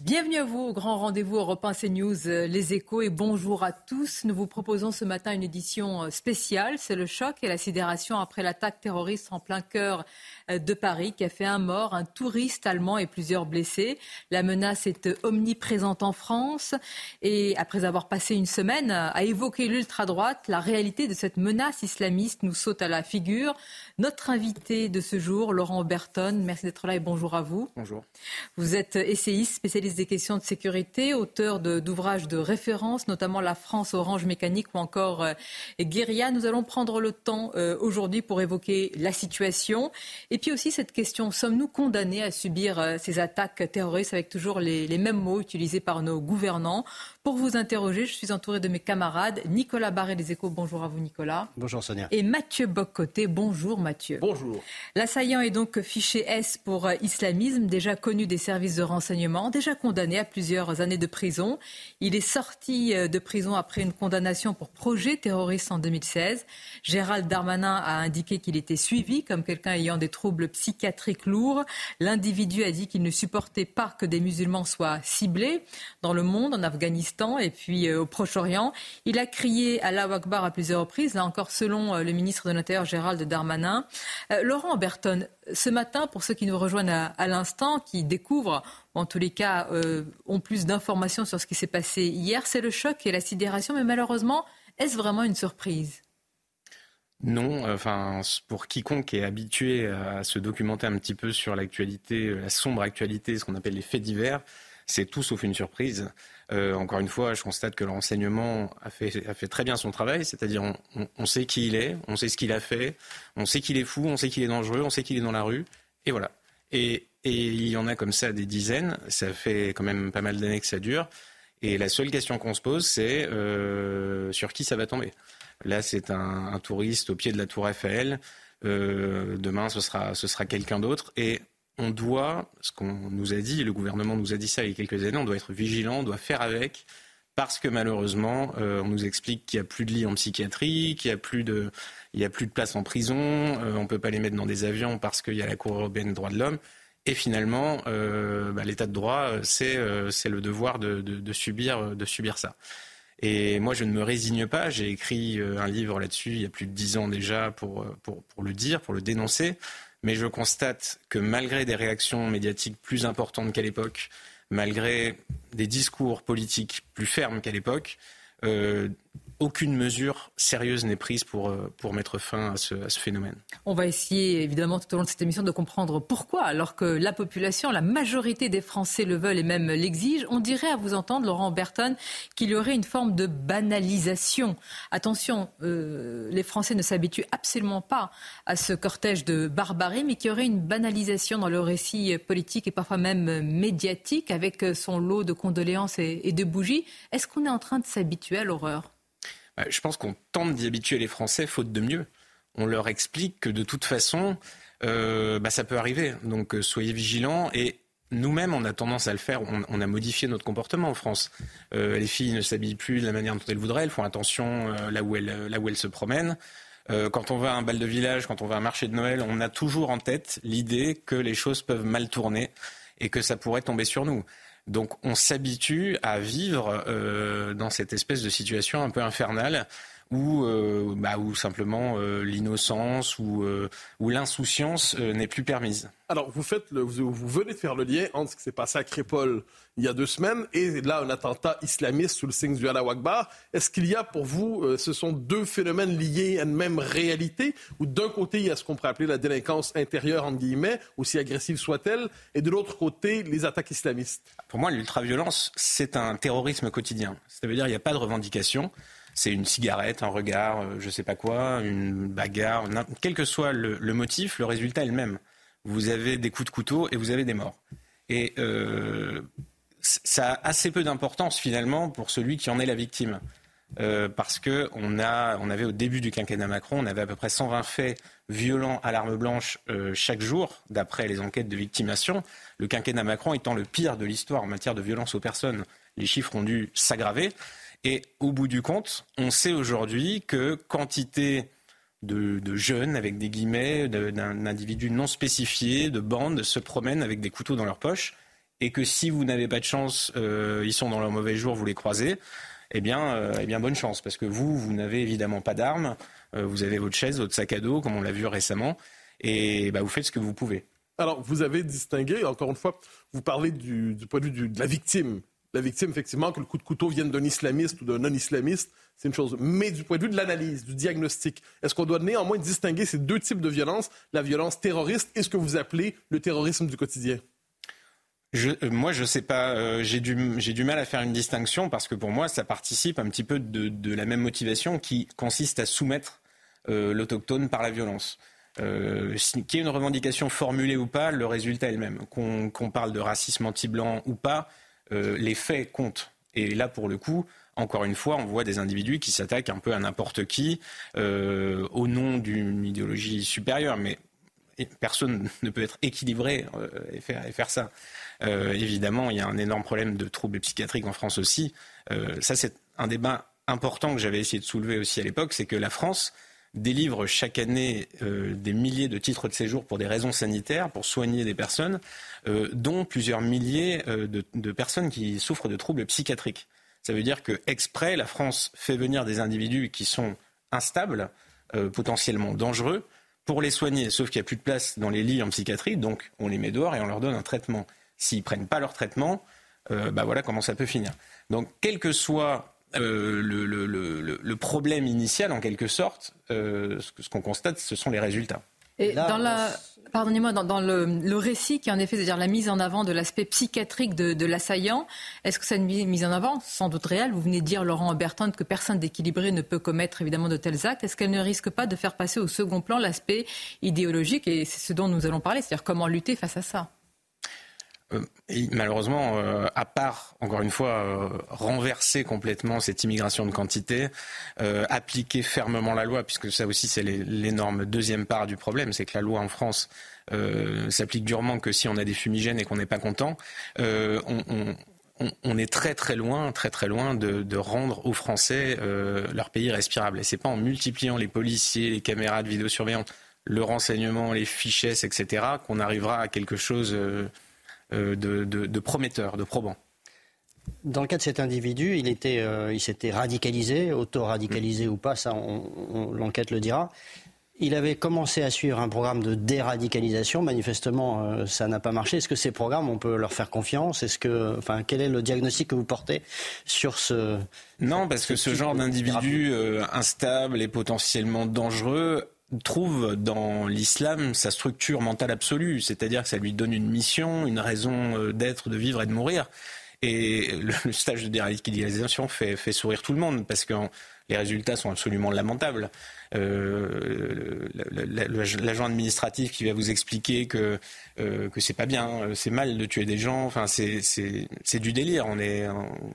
Bienvenue à vous au grand rendez-vous Europe 1 CNews, euh, les échos et bonjour à tous. Nous vous proposons ce matin une édition euh, spéciale. C'est le choc et la sidération après l'attaque terroriste en plein cœur euh, de Paris qui a fait un mort, un touriste allemand et plusieurs blessés. La menace est omniprésente en France et après avoir passé une semaine à évoquer l'ultra-droite, la réalité de cette menace islamiste nous saute à la figure. Notre invité de ce jour, Laurent Berton, merci d'être là et bonjour à vous. Bonjour. Vous êtes essayiste, des questions de sécurité, auteur d'ouvrages de, référence, notamment La France Orange Mécanique ou encore euh, Guérilla. Nous allons prendre le temps euh, aujourd'hui pour évoquer la situation et puis aussi cette question sommes-nous condamnés à subir euh, ces attaques terroristes avec toujours les mêmes mots utilisés par nos gouvernants? Pour vous interroger, je suis entouré de mes camarades. Nicolas Barré des Échos, bonjour à vous Nicolas. Bonjour Sonia. Et Mathieu Boccoté, bonjour Mathieu. Bonjour. L'assaillant est donc fiché S pour euh, islamisme, déjà connu des services de renseignement, déjà condamné à plusieurs années de prison. Il est sorti euh, de prison après une condamnation pour projet terroriste en 2016. Gérald Darmanin a indiqué qu'il était suivi comme quelqu'un ayant des troubles psychiatriques lourds. L'individu a dit qu'il ne supportait pas que des musulmans soient ciblés dans le monde, en Afghanistan et puis euh, au Proche-Orient. Il a crié à Akbar à plusieurs reprises, là encore selon euh, le ministre de l'Intérieur Gérald Darmanin. Euh, Laurent Berton, ce matin, pour ceux qui nous rejoignent à, l'instant, qui découvrent, en tous les cas, ont plus d'informations sur ce qui s'est passé hier, c'est le choc et la sidération, mais malheureusement, est-ce vraiment une surprise? Non, enfin, pour quiconque est habitué à se documenter un petit peu sur l'actualité, la sombre actualité, ce qu'on appelle les faits divers, c'est tout sauf une surprise. Euh, encore une fois, je constate que le renseignement a fait, très bien son travail, c'est-à-dire on, sait qui il est, on sait ce qu'il a fait, on sait qu'il est fou, on sait qu'il est dangereux, on sait qu'il est dans la rue, et voilà. Et, il y en a comme ça des dizaines, ça fait quand même pas mal d'années que ça dure, et la seule question qu'on se pose, c'est euh, sur qui ça va tomber. Là, c'est un, un, touriste au pied de la tour Eiffel, euh, demain ce sera, ce sera quelqu'un d'autre, et on doit, ce qu'on nous a dit, le gouvernement nous a dit ça il y a quelques années, on doit être vigilant, on doit faire avec, parce que malheureusement, euh, on nous explique qu'il n'y a plus de lits en psychiatrie, qu'il n'y a plus de, a plus de place en prison, euh, on ne peut pas les mettre dans des avions parce qu'il y a la Cour européenne des droits de l'homme. Et finalement, euh, bah, l'état de droit, c'est le devoir de, subir, de subir ça. Et moi, je ne me résigne pas. J'ai écrit un livre là-dessus il y a plus de dix ans déjà pour, pour, pour le dire, pour le dénoncer mais je constate que malgré des réactions médiatiques plus importantes qu'à l'époque, malgré des discours politiques plus fermes qu'à l'époque, euh, aucune mesure sérieuse n'est prise pour, euh, mettre fin à ce, phénomène. On va essayer évidemment tout au long de cette émission de comprendre pourquoi, alors que la population, la majorité des Français le veulent et même l'exigent, on dirait à vous entendre, Laurent Berton, qu'il y aurait une forme de banalisation. Attention, euh, les Français ne s'habituent absolument pas à ce cortège de barbarie, mais qu'il y aurait une banalisation dans le récit politique et parfois même médiatique avec son lot de condoléances et, de bougies. Est-ce qu'on est en train de s'habituer à l'horreur? Je pense qu'on tente d'y habituer les Français, faute de mieux. On leur explique que de toute façon, euh, bah, ça peut arriver. Donc euh, soyez vigilants. Et nous-mêmes, on a tendance à le faire. On, a modifié notre comportement en France. Euh, les filles ne s'habillent plus de la manière dont elles voudraient. Elles font attention là où elles se promènent. quand on va à un bal de village, quand on va à un marché de Noël, on a toujours en tête l'idée que les choses peuvent mal tourner et que ça pourrait tomber sur nous. Donc on s'habitue à vivre euh, dans cette espèce de situation un peu infernale où, euh, bah, simplement euh, l'innocence ou, ou l'insouciance n'est plus permise. Alors vous faites vous, venez de faire le lien entre ce qui s'est passé à Crépole il y a deux semaines et là un attentat islamiste sous le signe du Allah Akbar. Est-ce qu'il y a pour vous, ce sont deux phénomènes liés à une même réalité où d'un côté il y a ce qu'on pourrait appeler la délinquance intérieure entre guillemets, aussi agressive soit-elle, et de l'autre côté les attaques islamistes? Pour moi, l'ultraviolence, c'est un terrorisme quotidien. Ça veut dire qu'il n'y a pas de revendication. C'est une cigarette, un regard, euh, je ne sais pas quoi, une bagarre, quel que soit le, motif, le résultat est le même. Vous avez des coups de couteau et vous avez des morts. Et euh, ça a assez peu d'importance finalement pour celui qui en est la victime. Euh, parce que on, a, on avait au début du quinquennat Macron, on avait à peu près 120 faits violents à l'arme blanche chaque jour, d'après les enquêtes de victimation. Le quinquennat Macron étant le pire de l'histoire en matière de violence aux personnes, les chiffres ont dû s'aggraver. Et au bout du compte, on sait aujourd'hui que quantité de, jeunes, avec des guillemets, d'un individu non spécifié, de bandes, se promènent avec des couteaux dans leur poche et que si vous n'avez pas de chance, euh, ils sont dans leur mauvais jour, vous les croisez, eh bien, euh, eh bien bonne chance, parce que vous, vous n'avez évidemment pas d'armes, euh, vous avez votre chaise, votre sac à dos, comme on l'a vu récemment, et bah, vous faites ce que vous pouvez. Alors, vous avez distingué, encore une fois, vous parlez du, point de vue de la victime. La victime, effectivement, que le coup de couteau vienne d'un islamiste ou d'un non-islamiste, c'est une chose. Mais du point de vue de l'analyse, du diagnostic, est-ce qu'on doit néanmoins distinguer ces deux types de violence, la violence terroriste et ce que vous appelez le terrorisme du quotidien? Euh, moi, je sais pas. Euh, j'ai du, mal à faire une distinction parce que pour moi, ça participe un petit peu de, de la même motivation qui consiste à soumettre euh, l'autochtone par la violence. Euh, qu'il y ait une revendication formulée ou pas, le résultat est le même. Qu'on parle de racisme anti-blanc ou pas, euh, les faits comptent. Et là, pour le coup, encore une fois, on voit des individus qui s'attaquent un peu à n'importe qui euh, au nom d'une idéologie supérieure. Mais personne ne peut être équilibré euh, et, faire, et faire ça. Évidemment, il y a un énorme problème de troubles psychiatriques en France aussi. Ça, c'est un débat important que j'avais essayé de soulever aussi à l'époque, c'est que la France délivre chaque année des milliers de titres de séjour pour des raisons sanitaires, pour soigner des personnes, dont plusieurs milliers de, de, personnes qui souffrent de troubles psychiatriques. Ça veut dire que exprès, la France fait venir des individus qui sont instables, potentiellement dangereux, pour les soigner, sauf qu'il n'y a plus de place dans les lits en psychiatrie, donc on les met dehors et on leur donne un traitement. S'ils prennent pas leur traitement, euh, bah voilà comment ça peut finir. Donc quel que soit euh, le, le, le, problème initial, en quelque sorte, euh, ce qu'on constate, ce sont les résultats. Et dans la, pardonnez-moi, dans, le, récit qui en effet, c'est-à-dire la mise en avant de l'aspect psychiatrique de, l'assaillant, est-ce que cette mise en avant, sans doute réelle, vous venez de dire, Laurent Bertrand, que personne d'équilibré ne peut commettre évidemment de tels actes, est-ce qu'elle ne risque pas de faire passer au second plan l'aspect idéologique Et c'est ce dont nous allons parler, c'est-à-dire comment lutter face à ça? Euh, malheureusement, euh, à part, encore une fois, euh, renverser complètement cette immigration de quantité, appliquer fermement la loi, puisque ça aussi c'est l'énorme deuxième part du problème, c'est que la loi en France s'applique durement que si on a des fumigènes et qu'on n'est pas content. On, est très très loin, très très loin de, rendre aux Français leur pays respirable. Et c'est pas en multipliant les policiers, les caméras de vidéosurveillance, le renseignement, les fichesses, etc., qu'on arrivera à quelque chose de, de, de prometteurs, de probants. Dans le cas de cet individu, il était, euh, il s'était radicalisé, auto-radicalisé ou pas, ça, l'enquête le dira. Il avait commencé à suivre un programme de déradicalisation. Manifestement, euh, ça n'a pas marché. Est-ce que ces programmes, on peut leur faire confiance? Est-ce que, enfin, quel est le diagnostic que vous portez sur ce Non, parce que ce genre d'individu instable et potentiellement dangereux trouve dans l'islam sa structure mentale absolue, c'est-à-dire que ça lui donne une mission, une raison euh, d'être, de vivre et de mourir. Et le stage de déradicalisation fait, fait sourire tout le monde parce que les résultats sont absolument lamentables. Euh, L'agent administratif qui va vous expliquer que euh, que c'est pas bien, euh, c'est mal de tuer des gens. Enfin, c'est du délire.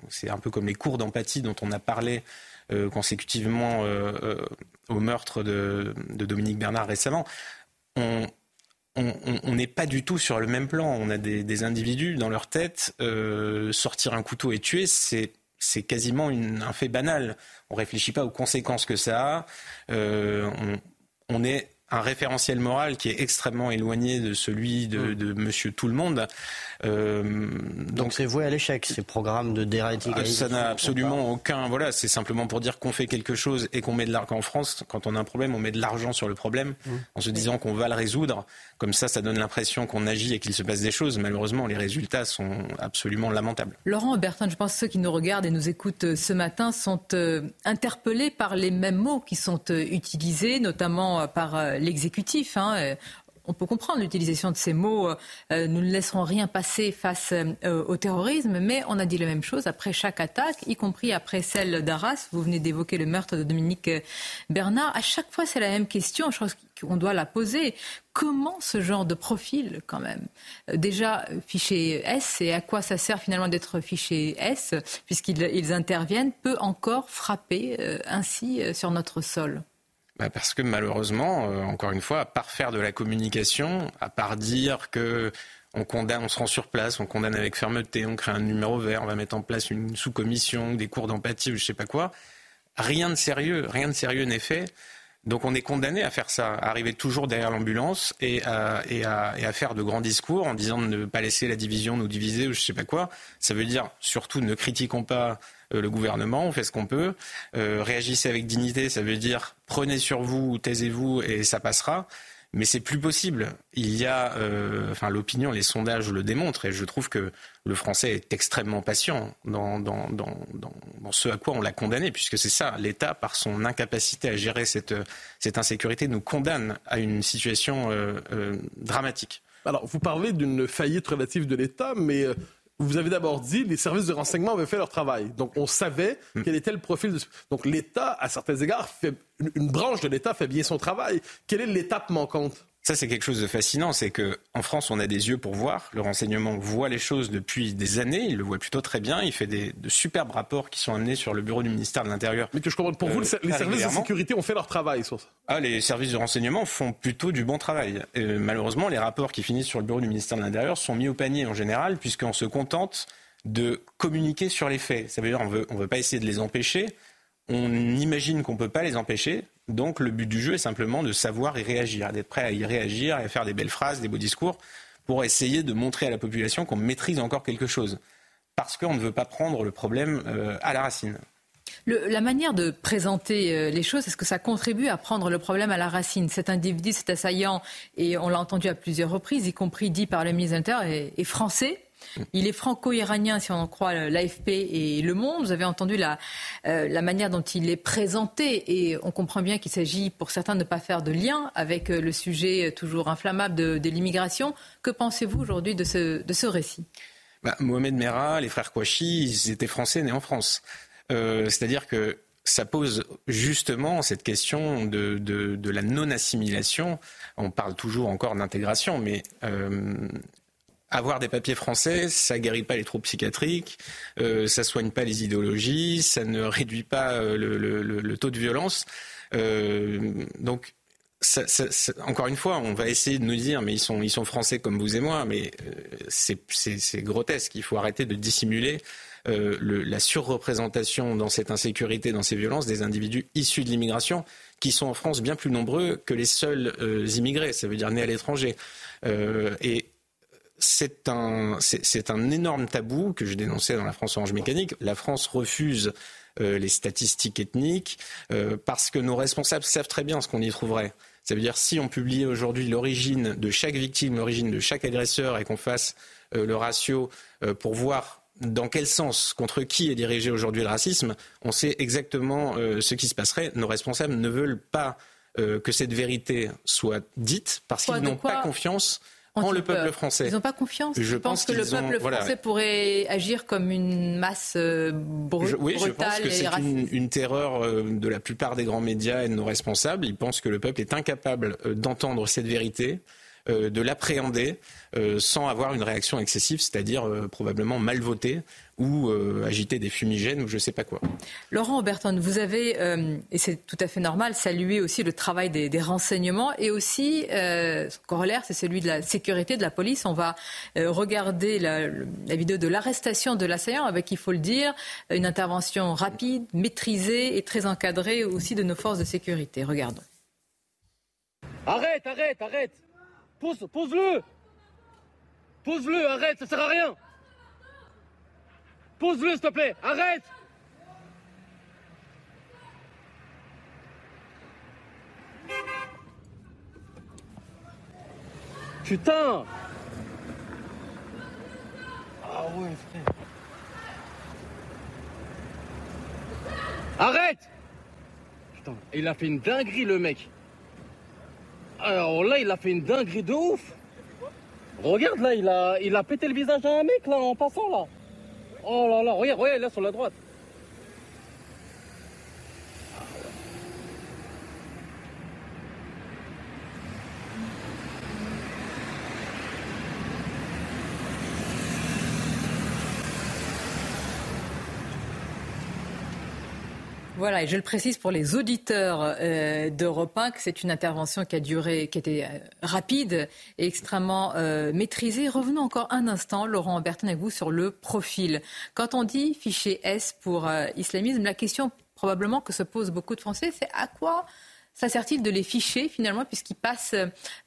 C'est un peu comme les cours d'empathie dont on a parlé consécutivement euh, euh, au meurtre de, Dominique Bernard récemment, on n'est pas du tout sur le même plan. On a des, individus dans leur tête, sortir un couteau et tuer, c'est quasiment un fait banal. On réfléchit pas aux conséquences que ça a. on, est un référentiel moral qui est extrêmement éloigné de celui de, mm. de Monsieur Tout le Monde. Euh, donc c'est voué à l'échec ces programmes de déradicalisation. Ça n'a absolument aucun. Voilà, c'est simplement pour dire qu'on fait quelque chose et qu'on met de l'argent en France. Quand on a un problème, on met de l'argent sur le problème mm. en se disant qu'on va le résoudre. Comme ça, ça donne l'impression qu'on agit et qu'il se passe des choses. Malheureusement, les résultats sont absolument lamentables. Laurent Bertin, je pense que ceux qui nous regardent et nous écoutent ce matin sont euh, interpellés par les mêmes mots qui sont euh, utilisés, notamment par l'exécutif. Hein, on peut comprendre l'utilisation de ces mots. Euh, nous ne laisserons rien passer face euh, au terrorisme, mais on a dit la même chose après chaque attaque, y compris après celle d'Arras. Vous venez d'évoquer le meurtre de Dominique euh, Bernard. À chaque fois, c'est la même question. Je pense qu'on doit la poser. Comment ce genre de profil, quand même Déjà, fichier S, et à quoi ça sert finalement d'être fichier S, puisqu'ils interviennent, peut encore frapper ainsi sur notre sol? Bah parce que malheureusement, euh, encore une fois, à part faire de la communication, à part dire que on se rend sur place, on condamne avec fermeté, on crée un numéro vert, on va mettre en place une sous-commission, des cours d'empathie ou je sais pas quoi, rien de sérieux, rien de sérieux n'est fait. Donc on est condamné à faire ça, à arriver toujours derrière l'ambulance et à, faire de grands discours en disant de ne pas laisser la division nous diviser ou je sais pas quoi. Ça veut dire surtout ne critiquons pas le gouvernement, on fait ce qu'on peut. Euh, réagissez avec dignité, ça veut dire prenez sur vous, taisez-vous et ça passera mais c'est plus possible. Il y a, euh, enfin, l'opinion, les sondages le démontrent, et je trouve que le Français est extrêmement patient dans, ce à quoi on l'a condamné, puisque c'est ça, l'État, par son incapacité à gérer cette, insécurité, nous condamne à une situation euh, euh, dramatique. Alors, vous parlez d'une faillite relative de l'État, mais euh, vous avez d'abord dit les services de renseignement avaient fait leur travail. Donc, on savait mm. quel était le profil de... Donc, l'État, à certains égards, fait... une branche de l'État fait bien son travail. Quelle est l'étape manquante? Ça, c'est quelque chose de fascinant, c'est qu'en France, on a des yeux pour voir. Le renseignement voit les choses depuis des années, il le voit plutôt très bien. Il fait des, de superbes rapports qui sont amenés sur le bureau du ministère de l'Intérieur. Mais que je comprends, pour vous, les euh, services de sécurité ont fait leur travail sur ça ah, Les services de renseignement font plutôt du bon travail. Malheureusement, les rapports qui finissent sur le bureau du ministère de l'Intérieur sont mis au panier en général, puisqu'on se contente de communiquer sur les faits. Ça veut dire qu'on veut, on veut pas essayer de les empêcher. On imagine qu'on ne peut pas les empêcher. Donc le but du jeu est simplement de savoir y réagir, d'être prêt à y réagir et à faire des belles phrases, des beaux discours pour essayer de montrer à la population qu'on maîtrise encore quelque chose. Parce qu'on ne veut pas prendre le problème euh, à la racine. la manière de présenter euh, les choses, est-ce que ça contribue à prendre le problème à la racine? Cet individu, cet assaillant, et on l'a entendu à plusieurs reprises, y compris dit par le ministre l'Intérieur, est français. Il est franco-iranien, si on en croit l'AFP et Le Monde. Vous avez entendu la, euh, la, manière dont il est présenté et on comprend bien qu'il s'agit pour certains de ne pas faire de lien avec euh, le sujet toujours inflammable de, l'immigration. Que pensez-vous aujourd'hui de ce, récit? Bah, Mohamed Merah, les frères Kouachi, ils étaient français nés en France. Euh, c'est-à-dire que ça pose justement cette question de, la non-assimilation. On parle toujours encore d'intégration, mais avoir des papiers français, ça guérit pas les troubles psychiatriques, euh, ça soigne pas les idéologies, ça ne réduit pas euh, le, taux de violence. Euh, donc, encore une fois, on va essayer de nous dire, mais ils sont, ils sont français comme vous et moi, mais euh, c'est grotesque. Il faut arrêter de dissimuler la surreprésentation dans cette insécurité, dans ces violences, des individus issus de l'immigration, qui sont en France bien plus nombreux que les seuls immigrés, ça veut dire nés à l'étranger. et c'est un, c'est un énorme tabou que je dénonçais dans la France Orange Mécanique. La France refuse euh, les statistiques ethniques euh, parce que nos responsables savent très bien ce qu'on y trouverait. Ça veut dire si on publiait aujourd'hui l'origine de chaque victime, l'origine de chaque agresseur et qu'on fasse euh, le ratio pour voir dans quel sens, contre qui est dirigé aujourd'hui le racisme, on sait exactement ce qui se passerait. Nos responsables ne veulent pas que cette vérité soit dite parce qu'ils n'ont pas confiance en le peuple français. Ils n'ont pas confiance. Je, pense, que le peuple français pourrait agir comme une masse euh, brutale Oui, je pense que c'est une, terreur euh, de la plupart des grands médias et de nos responsables. Ils pensent que le peuple est incapable euh, d'entendre cette vérité de l'appréhender euh, sans avoir une réaction excessive, c'est-à-dire euh, probablement mal voter ou agiter des fumigènes ou je ne sais pas quoi. Laurent Oberton, vous avez, et c'est tout à fait normal, salué aussi le travail des, renseignements et aussi, son corollaire, c'est celui de la sécurité de la police. On va regarder la, la, vidéo de l'arrestation de l'assaillant avec, il faut le dire, une intervention rapide, maîtrisée et très encadrée aussi de nos forces de sécurité. Regardons. Arrête, arrête, arrête Pose, pose-le. Pose-le, arrête, ça sert à rien. Pose-le, s'il te plaît, arrête. Putain. Ah ouais, frère. Arrête. Putain, il a fait une dinguerie, le mec. Alors là, il a fait une dinguerie de ouf. Regarde là, il a, il a pété le visage d'un mec là en passant là. Oh là là, regarde, regarde là sur la droite. Voilà, et je le précise pour les auditeurs euh, d'Europe 1 que c'est une intervention qui a duré, qui était euh, rapide et extrêmement euh, maîtrisée. Revenons encore un instant, Laurent Bertin, avec vous sur le profil. Quand on dit fichier S pour islamisme, la question probablement que se posent beaucoup de Français, c'est à quoi ça sert-il de les ficher finalement puisqu'ils passent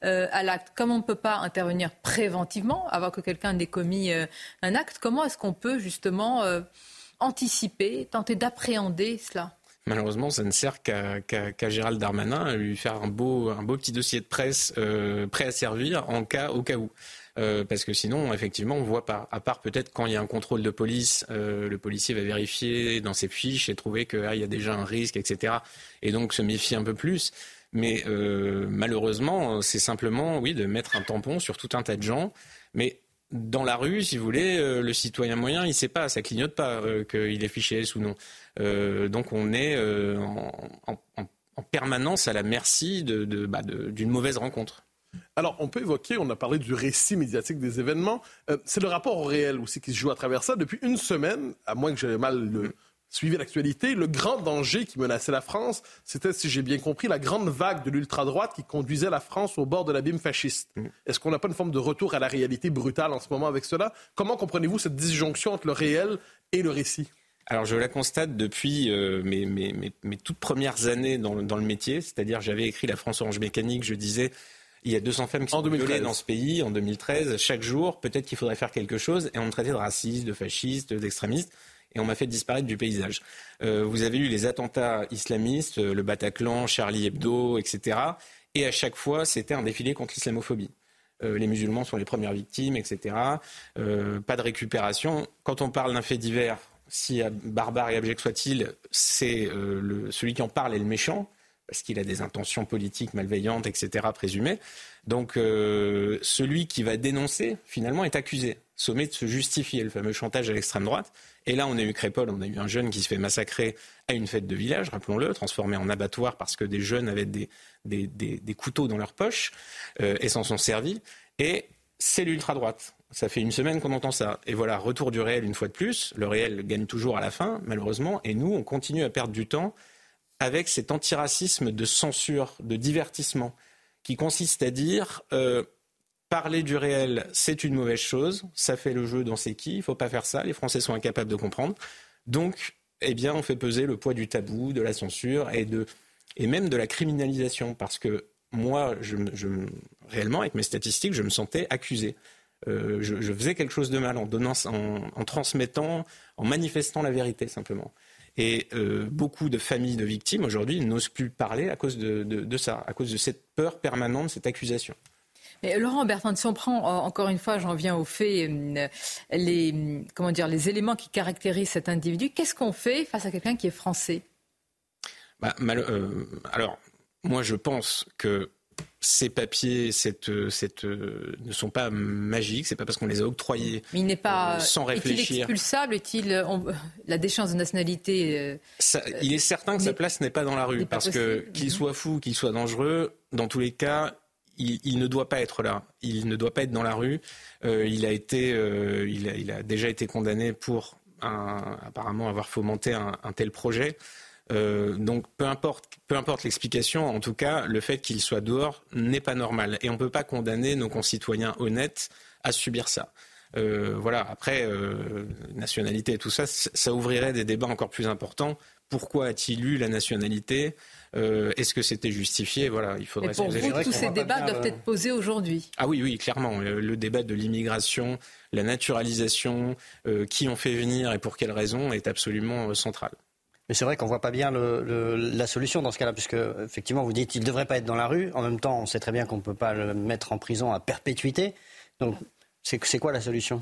à l'acte? Comme on ne peut pas intervenir préventivement avant que quelqu'un n'ait commis un acte, comment est-ce qu'on peut justement anticiper, tenter d'appréhender cela? Malheureusement, ça ne sert qu'à Gérald Darmanin à lui faire un beau, un beau petit dossier de presse euh, prêt à servir en cas, au cas où. Euh, parce que sinon, effectivement, on voit pas. À part peut-être quand il y a un contrôle de police, euh, le policier va vérifier dans ses fiches et trouver qu'il ah, y a déjà un risque, etc. Et donc se méfier un peu plus. Mais malheureusement, c'est simplement, oui, de mettre un tampon sur tout un tas de gens. Mais dans la rue, si vous voulez, euh, le citoyen moyen, il ne sait pas, ça clignote pas euh, qu'il est fiché S ou non. Euh, donc on est en, permanence à la merci bah, d'une mauvaise rencontre. Alors, on peut évoquer, on a parlé du récit médiatique des événements. c'est le rapport au réel aussi qui se joue à travers ça. Depuis une semaine, à moins que j'aie mal le, suivi l'actualité, le grand danger qui menaçait la France, c'était, si j'ai bien compris, la grande vague de l'ultra-droite qui conduisait la France au bord de l'abîme fasciste. Mm. Est-ce qu'on n'a pas une forme de retour à la réalité brutale en ce moment avec cela? Comment comprenez-vous cette disjonction entre le réel et le récit? Alors je la constate depuis euh, mes, mes, mes, toutes premières années dans, dans le métier, c'est-à-dire j'avais écrit La France Orange Mécanique, je disais il y a 200 femmes qui sont violées dans ce pays en 2013, chaque jour, peut-être qu'il faudrait faire quelque chose, et on me traitait de raciste, de fasciste, d'extrémiste et on m'a fait disparaître du paysage. Euh, vous avez eu les attentats islamistes, euh, le Bataclan, Charlie Hebdo, etc. Et à chaque fois, c'était un défilé contre l'islamophobie. Euh, les musulmans sont les premières victimes, etc. pas de récupération. Quand on parle d'un fait divers, si barbare et abject soit-il, c'est celui qui en parle est le méchant parce qu'il a des intentions politiques malveillantes, etc., présumées. Donc, celui qui va dénoncer, finalement, est accusé, sommet de se justifier, le fameux chantage à l'extrême droite. Et là, on a eu Crépole, on a eu un jeune qui se fait massacrer à une fête de village, rappelons-le, transformé en abattoir parce que des jeunes avaient des, des, couteaux dans leur poche euh, et s'en sont servis. Et c'est l'ultra-droite. Ça fait une semaine qu'on entend ça. Et voilà, retour du réel une fois de plus. Le réel gagne toujours à la fin, malheureusement. Et nous, on continue à perdre du temps avec cet antiracisme de censure, de divertissement, qui consiste à dire euh, Parler du réel, c'est une mauvaise chose. Ça fait le jeu dans c'est qui. Il ne faut pas faire ça. Les Français sont incapables de comprendre. Donc, eh bien, on fait peser le poids du tabou, de la censure et, de, et même de la criminalisation. Parce que moi, je, réellement, avec mes statistiques, je me sentais accusé. Euh, je, faisais quelque chose de mal en, donnant, en, transmettant, en manifestant la vérité simplement. Et euh, beaucoup de familles de victimes aujourd'hui n'osent plus parler à cause de, ça, à cause de cette peur permanente, cette accusation. Laurent Bertrand, si on prend euh, encore une fois, j'en viens au fait, euh, les, comment dire, les éléments qui caractérisent cet individu, qu'est-ce qu'on fait face à quelqu'un qui est français? Bah, euh, Alors, moi je pense que ces papiers cette, cette, ne sont pas magiques, c'est pas parce qu'on les a octroyés Mais il n'est pas, sans réfléchir. Est-il expulsable Est-il la déchéance de nationalité Il est certain que sa place n'est pas dans la rue, parce que qu'il mhm. soit fou, qu'il soit dangereux, dans tous les cas, il, ne doit pas être là. Il ne doit pas être dans la rue. Euh, il, a été, euh, il, a, déjà été condamné pour apparemment avoir fomenté un, tel projet. Euh, donc peu importe, peu importe l'explication, en tout cas, le fait qu'il soit dehors n'est pas normal. Et on ne peut pas condamner nos concitoyens honnêtes à subir ça. voilà. Après, nationalité et tout ça, ça ouvrirait des débats encore plus importants. Pourquoi a-t-il eu la nationalité? Euh, est-ce que c'était justifié? Voilà, il faudrait. pour vous, tous ces débats doivent être posés aujourd'hui. Ah oui, oui, clairement. Euh, le débat de l'immigration, la naturalisation, euh, qui on fait venir et pour quelles raisons est absolument central. Mais c'est vrai qu'on voit pas bien la solution dans ce cas-là, puisque effectivement vous dites qu'il ne devrait pas être dans la rue. En même temps, on sait très bien qu'on ne peut pas le mettre en prison à perpétuité. Donc, c'est quoi la solution?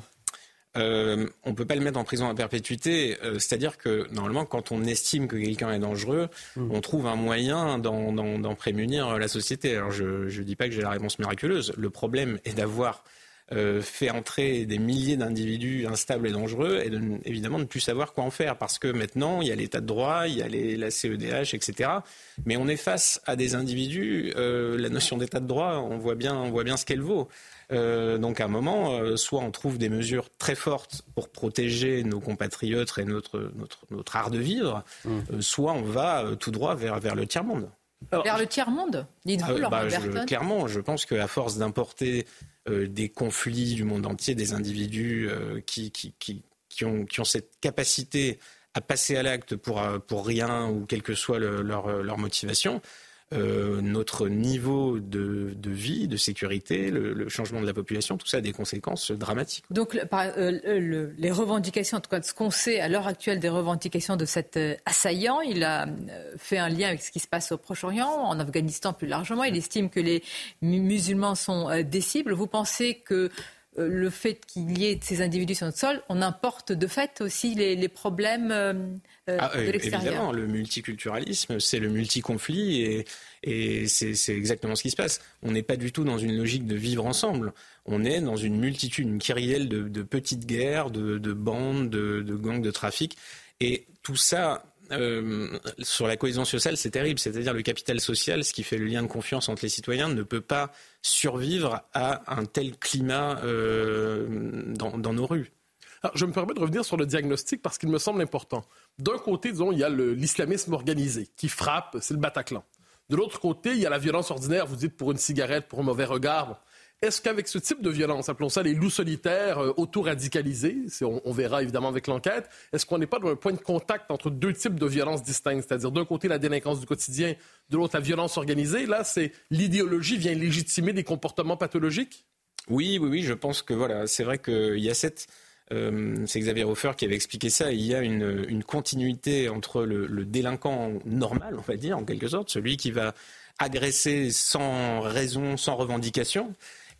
Euh, on ne peut pas le mettre en prison à perpétuité. Euh, c'est-à-dire que normalement, quand on estime que quelqu'un est dangereux, hmm. on trouve un moyen d'en prémunir la société. Alors je ne dis pas que j'ai la réponse miraculeuse. Le problème est d'avoir euh, fait entrer des milliers d'individus instables et dangereux et de, évidemment de ne plus savoir quoi en faire parce que maintenant il y a l'état de droit, il y a les, la CEDH, etc. Mais on est face à des individus, la notion d'état de droit, on voit bien, on voit bien ce qu'elle vaut. Euh, donc à un moment, euh, soit on trouve des mesures très fortes pour protéger nos compatriotes et notre, notre, notre art de vivre, mmh. euh, soit on va tout droit vers, vers le tiers-monde. vers le tiers-monde Dites-vous, ah, bah, Clairement, je pense qu'à force d'importer des conflits du monde entier, des individus qui, qui, qui, qui, ont, qui ont cette capacité à passer à l'acte pour, pour rien ou quelle que soit leur, leur motivation, euh, notre niveau de, vie, de sécurité, le, changement de la population, tout ça a des conséquences dramatiques. Donc euh, les revendications, en tout cas ce qu'on sait à l'heure actuelle des revendications de cet assaillant, il a fait un lien avec ce qui se passe au Proche-Orient, en Afghanistan plus largement. Il estime que les musulmans sont des cibles. Vous pensez que euh, le fait qu'il y ait ces individus sur notre sol, on importe de fait aussi les, problèmes euh, euh, ah, de l'extérieur. Évidemment, le multiculturalisme, c'est le multiconflit et, et c'est exactement ce qui se passe. On n'est pas du tout dans une logique de vivre ensemble. On est dans une multitude, une kyrielle de, petites guerres, de, bandes, de, de gangs de trafic. Et tout ça, euh, sur la cohésion sociale, c'est terrible. C'est-à-dire le capital social, ce qui fait le lien de confiance entre les citoyens, ne peut pas survivre à un tel climat euh, dans, nos rues. je me permets de revenir sur le diagnostic parce qu'il me semble important. D'un côté, il y a l'islamisme organisé qui frappe, c'est le Bataclan. De l'autre côté, il y a la violence ordinaire, vous dites pour une cigarette, pour un mauvais regard. Est-ce qu'avec ce type de violence, appelons ça les loups solitaires euh, auto-radicalisés, on, verra évidemment avec l'enquête, est-ce qu'on n'est pas dans un point de contact entre deux types de violences distinctes, c'est-à-dire d'un côté la délinquance du quotidien, de l'autre la violence organisée. Là, c'est l'idéologie vient légitimer des comportements pathologiques? Oui, oui, oui, je pense que voilà, c'est vrai qu'il y a cette... Euh, c'est Xavier Hofer qui avait expliqué ça. Il y a une, continuité entre le, délinquant normal, on va dire, en quelque sorte, celui qui va agresser sans raison, sans revendication,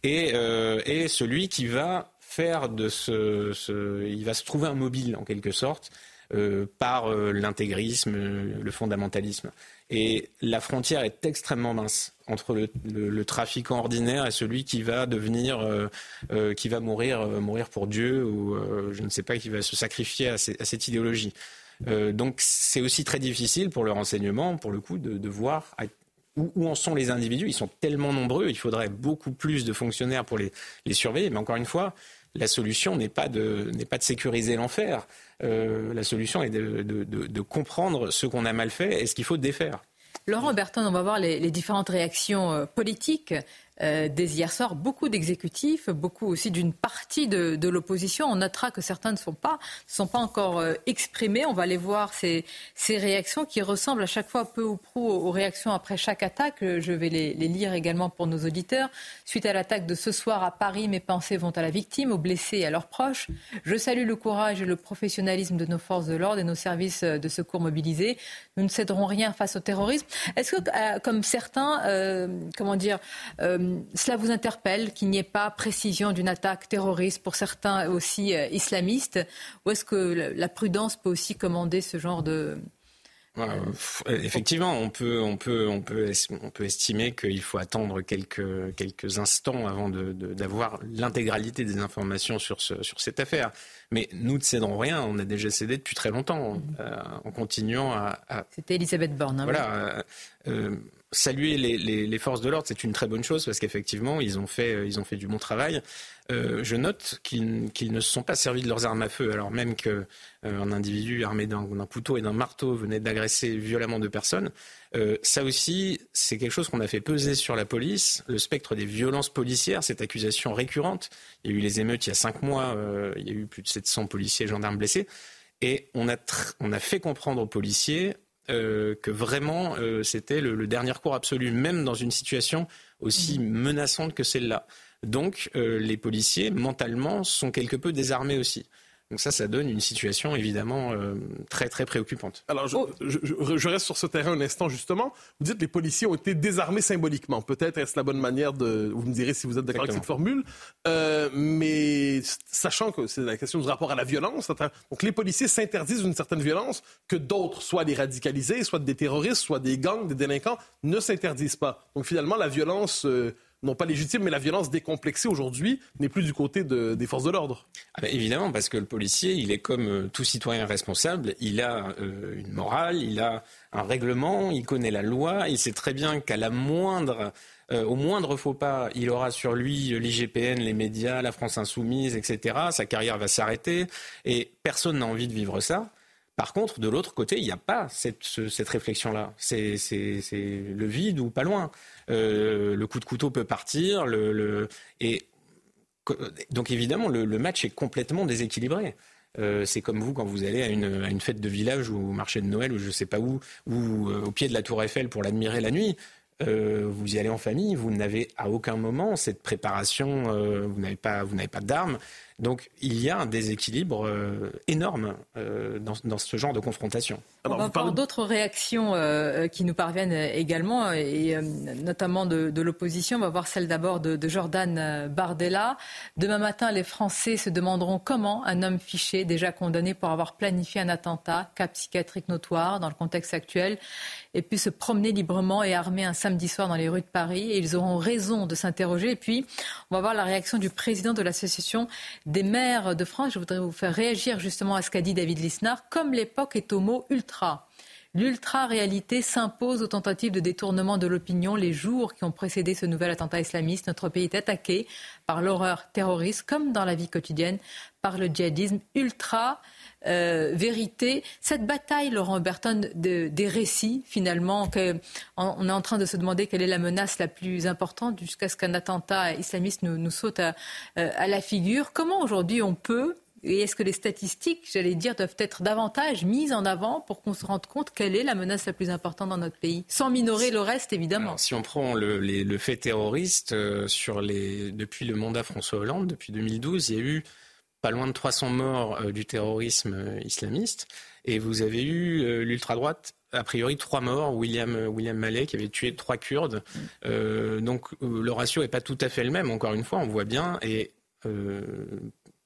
euh, et, celui qui va faire de ce, il va se trouver un mobile en quelque sorte euh, par euh, l'intégrisme, le fondamentalisme. Et la frontière est extrêmement mince entre le, trafiquant ordinaire et celui qui va devenir, qui va mourir, mourir pour Dieu ou je ne sais pas, qui va se sacrifier à, cette idéologie. donc c'est aussi très difficile pour le renseignement, pour le coup, de, voir où, en sont les individus Ils sont tellement nombreux, il faudrait beaucoup plus de fonctionnaires pour les, surveiller. Mais encore une fois, la solution n'est pas de, pas de sécuriser l'enfer. Euh, la solution est de, comprendre ce qu'on a mal fait et ce qu'il faut défaire. Laurent Berton, on va voir les différentes réactions euh, politiques euh, hier soir beaucoup d'exécutifs, beaucoup aussi d'une partie de, l'opposition. On notera que certains ne sont pas, sont pas encore euh, exprimés. On va aller voir ces, ces, réactions qui ressemblent à chaque fois peu ou prou aux, réactions après chaque attaque. Je vais les, lire également pour nos auditeurs. Suite à l'attaque de ce soir à Paris, mes pensées vont à la victime, aux blessés et à leurs proches. Je salue le courage et le professionnalisme de nos forces de l'ordre et nos services de secours mobilisés. Nous ne céderons rien face au terrorisme. Est-ce que, euh, comme certains, comment dire, cela vous interpelle qu'il n'y ait pas précision d'une attaque terroriste pour certains aussi euh, islamistes? Ou est-ce que la prudence peut aussi commander ce genre de, effectivement, on peut, on peut, on peut, on peut estimer qu'il faut attendre quelques, quelques instants avant d'avoir l'intégralité des informations sur, ce, sur cette affaire. Mais nous ne cédons rien. On a déjà cédé depuis très longtemps, mm-hmm. euh, en continuant à. C'était Elisabeth Borne. Hein, voilà. Euh, saluer les, forces de l'ordre, c'est une très bonne chose parce qu'effectivement, ils ont fait, euh, ils ont fait du bon travail. Euh, je note qu'ils ne se sont pas servis de leurs armes à feu, alors même qu'un euh, individu armé d'un couteau et d'un marteau venait d'agresser violemment deux personnes. ça aussi, c'est quelque chose qu'on a fait peser sur la police. Le spectre des violences policières, cette accusation récurrente. Il y a eu les émeutes il y a cinq mois, il y a eu plus de 700 policiers et gendarmes blessés. Et on a, on a fait comprendre aux policiers euh, que vraiment euh, c'était le, dernier cours absolu, même dans une situation aussi mhm. menaçante que celle-là. Donc euh, les policiers, mentalement, sont quelque peu désarmés aussi. Donc ça, ça donne une situation évidemment euh, très très préoccupante. Alors oh. je, reste sur ce terrain un instant justement. Vous dites que les policiers ont été désarmés symboliquement. Peut-être est-ce la bonne manière de... Vous me direz si vous êtes d'accord avec cette formule. Euh, mais sachant que c'est la question du rapport à la violence, donc les policiers s'interdisent une certaine violence que d'autres, soit des radicalisés, soit des terroristes, soit des gangs, des délinquants, ne s'interdisent pas. Donc finalement, la violence... Euh, non pas légitime, mais la violence décomplexée aujourd'hui n'est plus du côté des forces de l'ordre. Ah ben, évidemment, parce que le policier, il est comme euh, tout citoyen responsable, il a euh, une morale, il a un règlement, il connaît la loi, il sait très bien qu'à la moindre... Euh, au moindre faux pas, il aura sur lui l'IGPN, les médias, la France insoumise, etc. Sa carrière va s'arrêter et personne n'a envie de vivre ça. Par contre, de l'autre côté, il n'y a pas cette, réflexion-là. C'est le vide ou pas loin. Euh, le coup de couteau peut partir. Et donc évidemment, le, match est complètement déséquilibré. Euh, c'est comme vous quand vous allez à une, à une, fête de village ou au marché de Noël ou je ne sais pas où, ou euh, au pied de la Tour Eiffel pour l'admirer la nuit. vous y allez en famille, vous n'avez à aucun moment cette préparation, vous n'avez pas, vous n'avez pas d'armes. Donc il y a un déséquilibre euh, énorme euh, dans, ce genre de confrontation. On va voir d'autres réactions euh, qui nous parviennent également, et notamment de, l'opposition. On va voir celle d'abord de, de, Jordan Bardella. Demain matin, les Français se demanderont comment un homme fiché, déjà condamné pour avoir planifié un attentat, cas psychiatrique notoire dans le contexte actuel, ait pu se promener librement et armé un samedi soir dans les rues de Paris. Et ils auront raison de s'interroger. Et puis, on va voir la réaction du président de l'association des maires de France. Je voudrais vous faire réagir justement à ce qu'a dit David Lisnard. Comme l'époque est au mot ultra. L'ultra-réalité s'impose aux tentatives de détournement de l'opinion. Les jours qui ont précédé ce nouvel attentat islamiste, notre pays est attaqué par l'horreur terroriste, comme dans la vie quotidienne, par le djihadisme ultra. Euh, vérité. Cette bataille, Laurent Berton, des récits, finalement, on est en train de se demander quelle est la menace la plus importante jusqu'à ce qu'un attentat islamiste nous, saute à, euh, à la figure. Comment aujourd'hui on peut et est-ce que les statistiques, j'allais dire, doivent être davantage mises en avant pour qu'on se rende compte quelle est la menace la plus importante dans notre pays, sans minorer le reste, évidemment Si on prend le, fait terroriste, euh, sur les, depuis le mandat François Hollande, depuis 2012, il y a eu pas loin de 300 morts euh, du terrorisme euh, islamiste. Et vous avez eu euh, l'ultra-droite, a priori trois morts, William, William Mallet qui avait tué trois Kurdes. donc le ratio n'est pas tout à fait le même, encore une fois, on voit bien. Et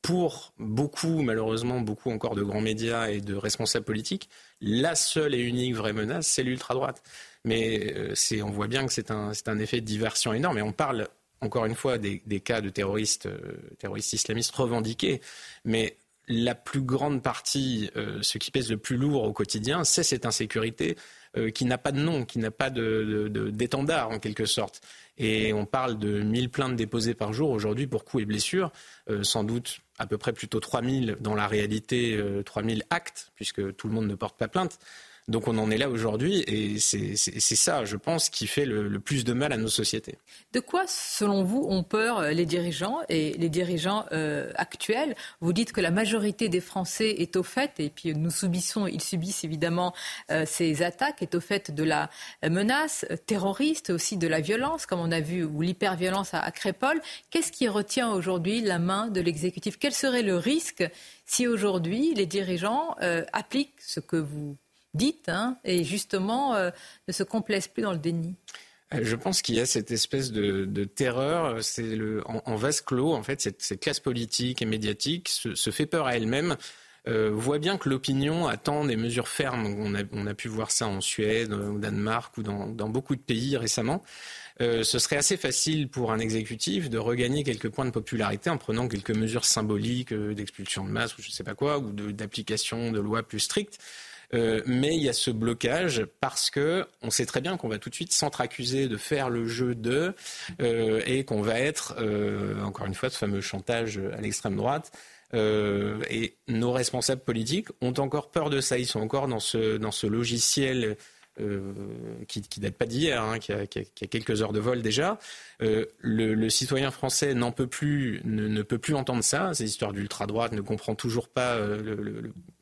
pour beaucoup, malheureusement, beaucoup encore de grands médias et de responsables politiques, la seule et unique vraie menace, c'est l'ultra-droite. Mais on voit bien que c'est un, un effet de diversion énorme. Et on parle encore une fois, des, cas de terroristes, euh, terroristes islamistes revendiqués, mais la plus grande partie, euh, ce qui pèse le plus lourd au quotidien, c'est cette insécurité euh, qui n'a pas de nom, qui n'a pas d'étendard de, en quelque sorte. Et on parle de 1000 plaintes déposées par jour aujourd'hui pour coups et blessures, sans doute à peu près plutôt 3000 dans la réalité, 3000 actes, puisque tout le monde ne porte pas plainte. Donc on en est là aujourd'hui et c'est ça, je pense, qui fait le, plus de mal à nos sociétés. De quoi, selon vous, ont peur euh, les dirigeants et les dirigeants euh, actuels? Vous dites que la majorité des Français est au fait, et puis nous subissons, ils subissent évidemment euh, ces attaques, est au fait de la menace terroriste, aussi de la violence, comme on a vu, ou l'hyperviolence à, à. Qu'est-ce qui retient aujourd'hui la main de l'exécutif? Quel serait le risque si aujourd'hui les dirigeants appliquent ce que vous dites, hein, et justement euh, ne se complaisent plus dans le déni euh, je pense qu'il y a cette espèce de, terreur, c'est le en, vase clos en fait cette, classe politique et médiatique se, fait peur à elle-même. Euh, voit bien que l'opinion attend des mesures fermes. On a, pu voir ça en Suède, au Danemark ou dans, beaucoup de pays récemment. ce serait assez facile pour un exécutif de regagner quelques points de popularité en prenant quelques mesures symboliques d'expulsion de masse ou je ne sais pas quoi, ou d'application de lois plus strictes. Euh, mais il y a ce blocage parce que on sait très bien qu'on va tout de suite s'entre-accuser de faire le jeu de euh, et qu'on va être, euh, encore une fois, ce fameux chantage à l'extrême droite. et nos responsables politiques ont encore peur de ça. Ils sont encore dans ce, dans ce logiciel qui, qui date pas d'hier, hein, qui, a, quelques heures de vol déjà. Le, citoyen français n'en peut plus, ne, peut plus entendre ça. Ces histoires d'ultra droite ne comprend toujours pas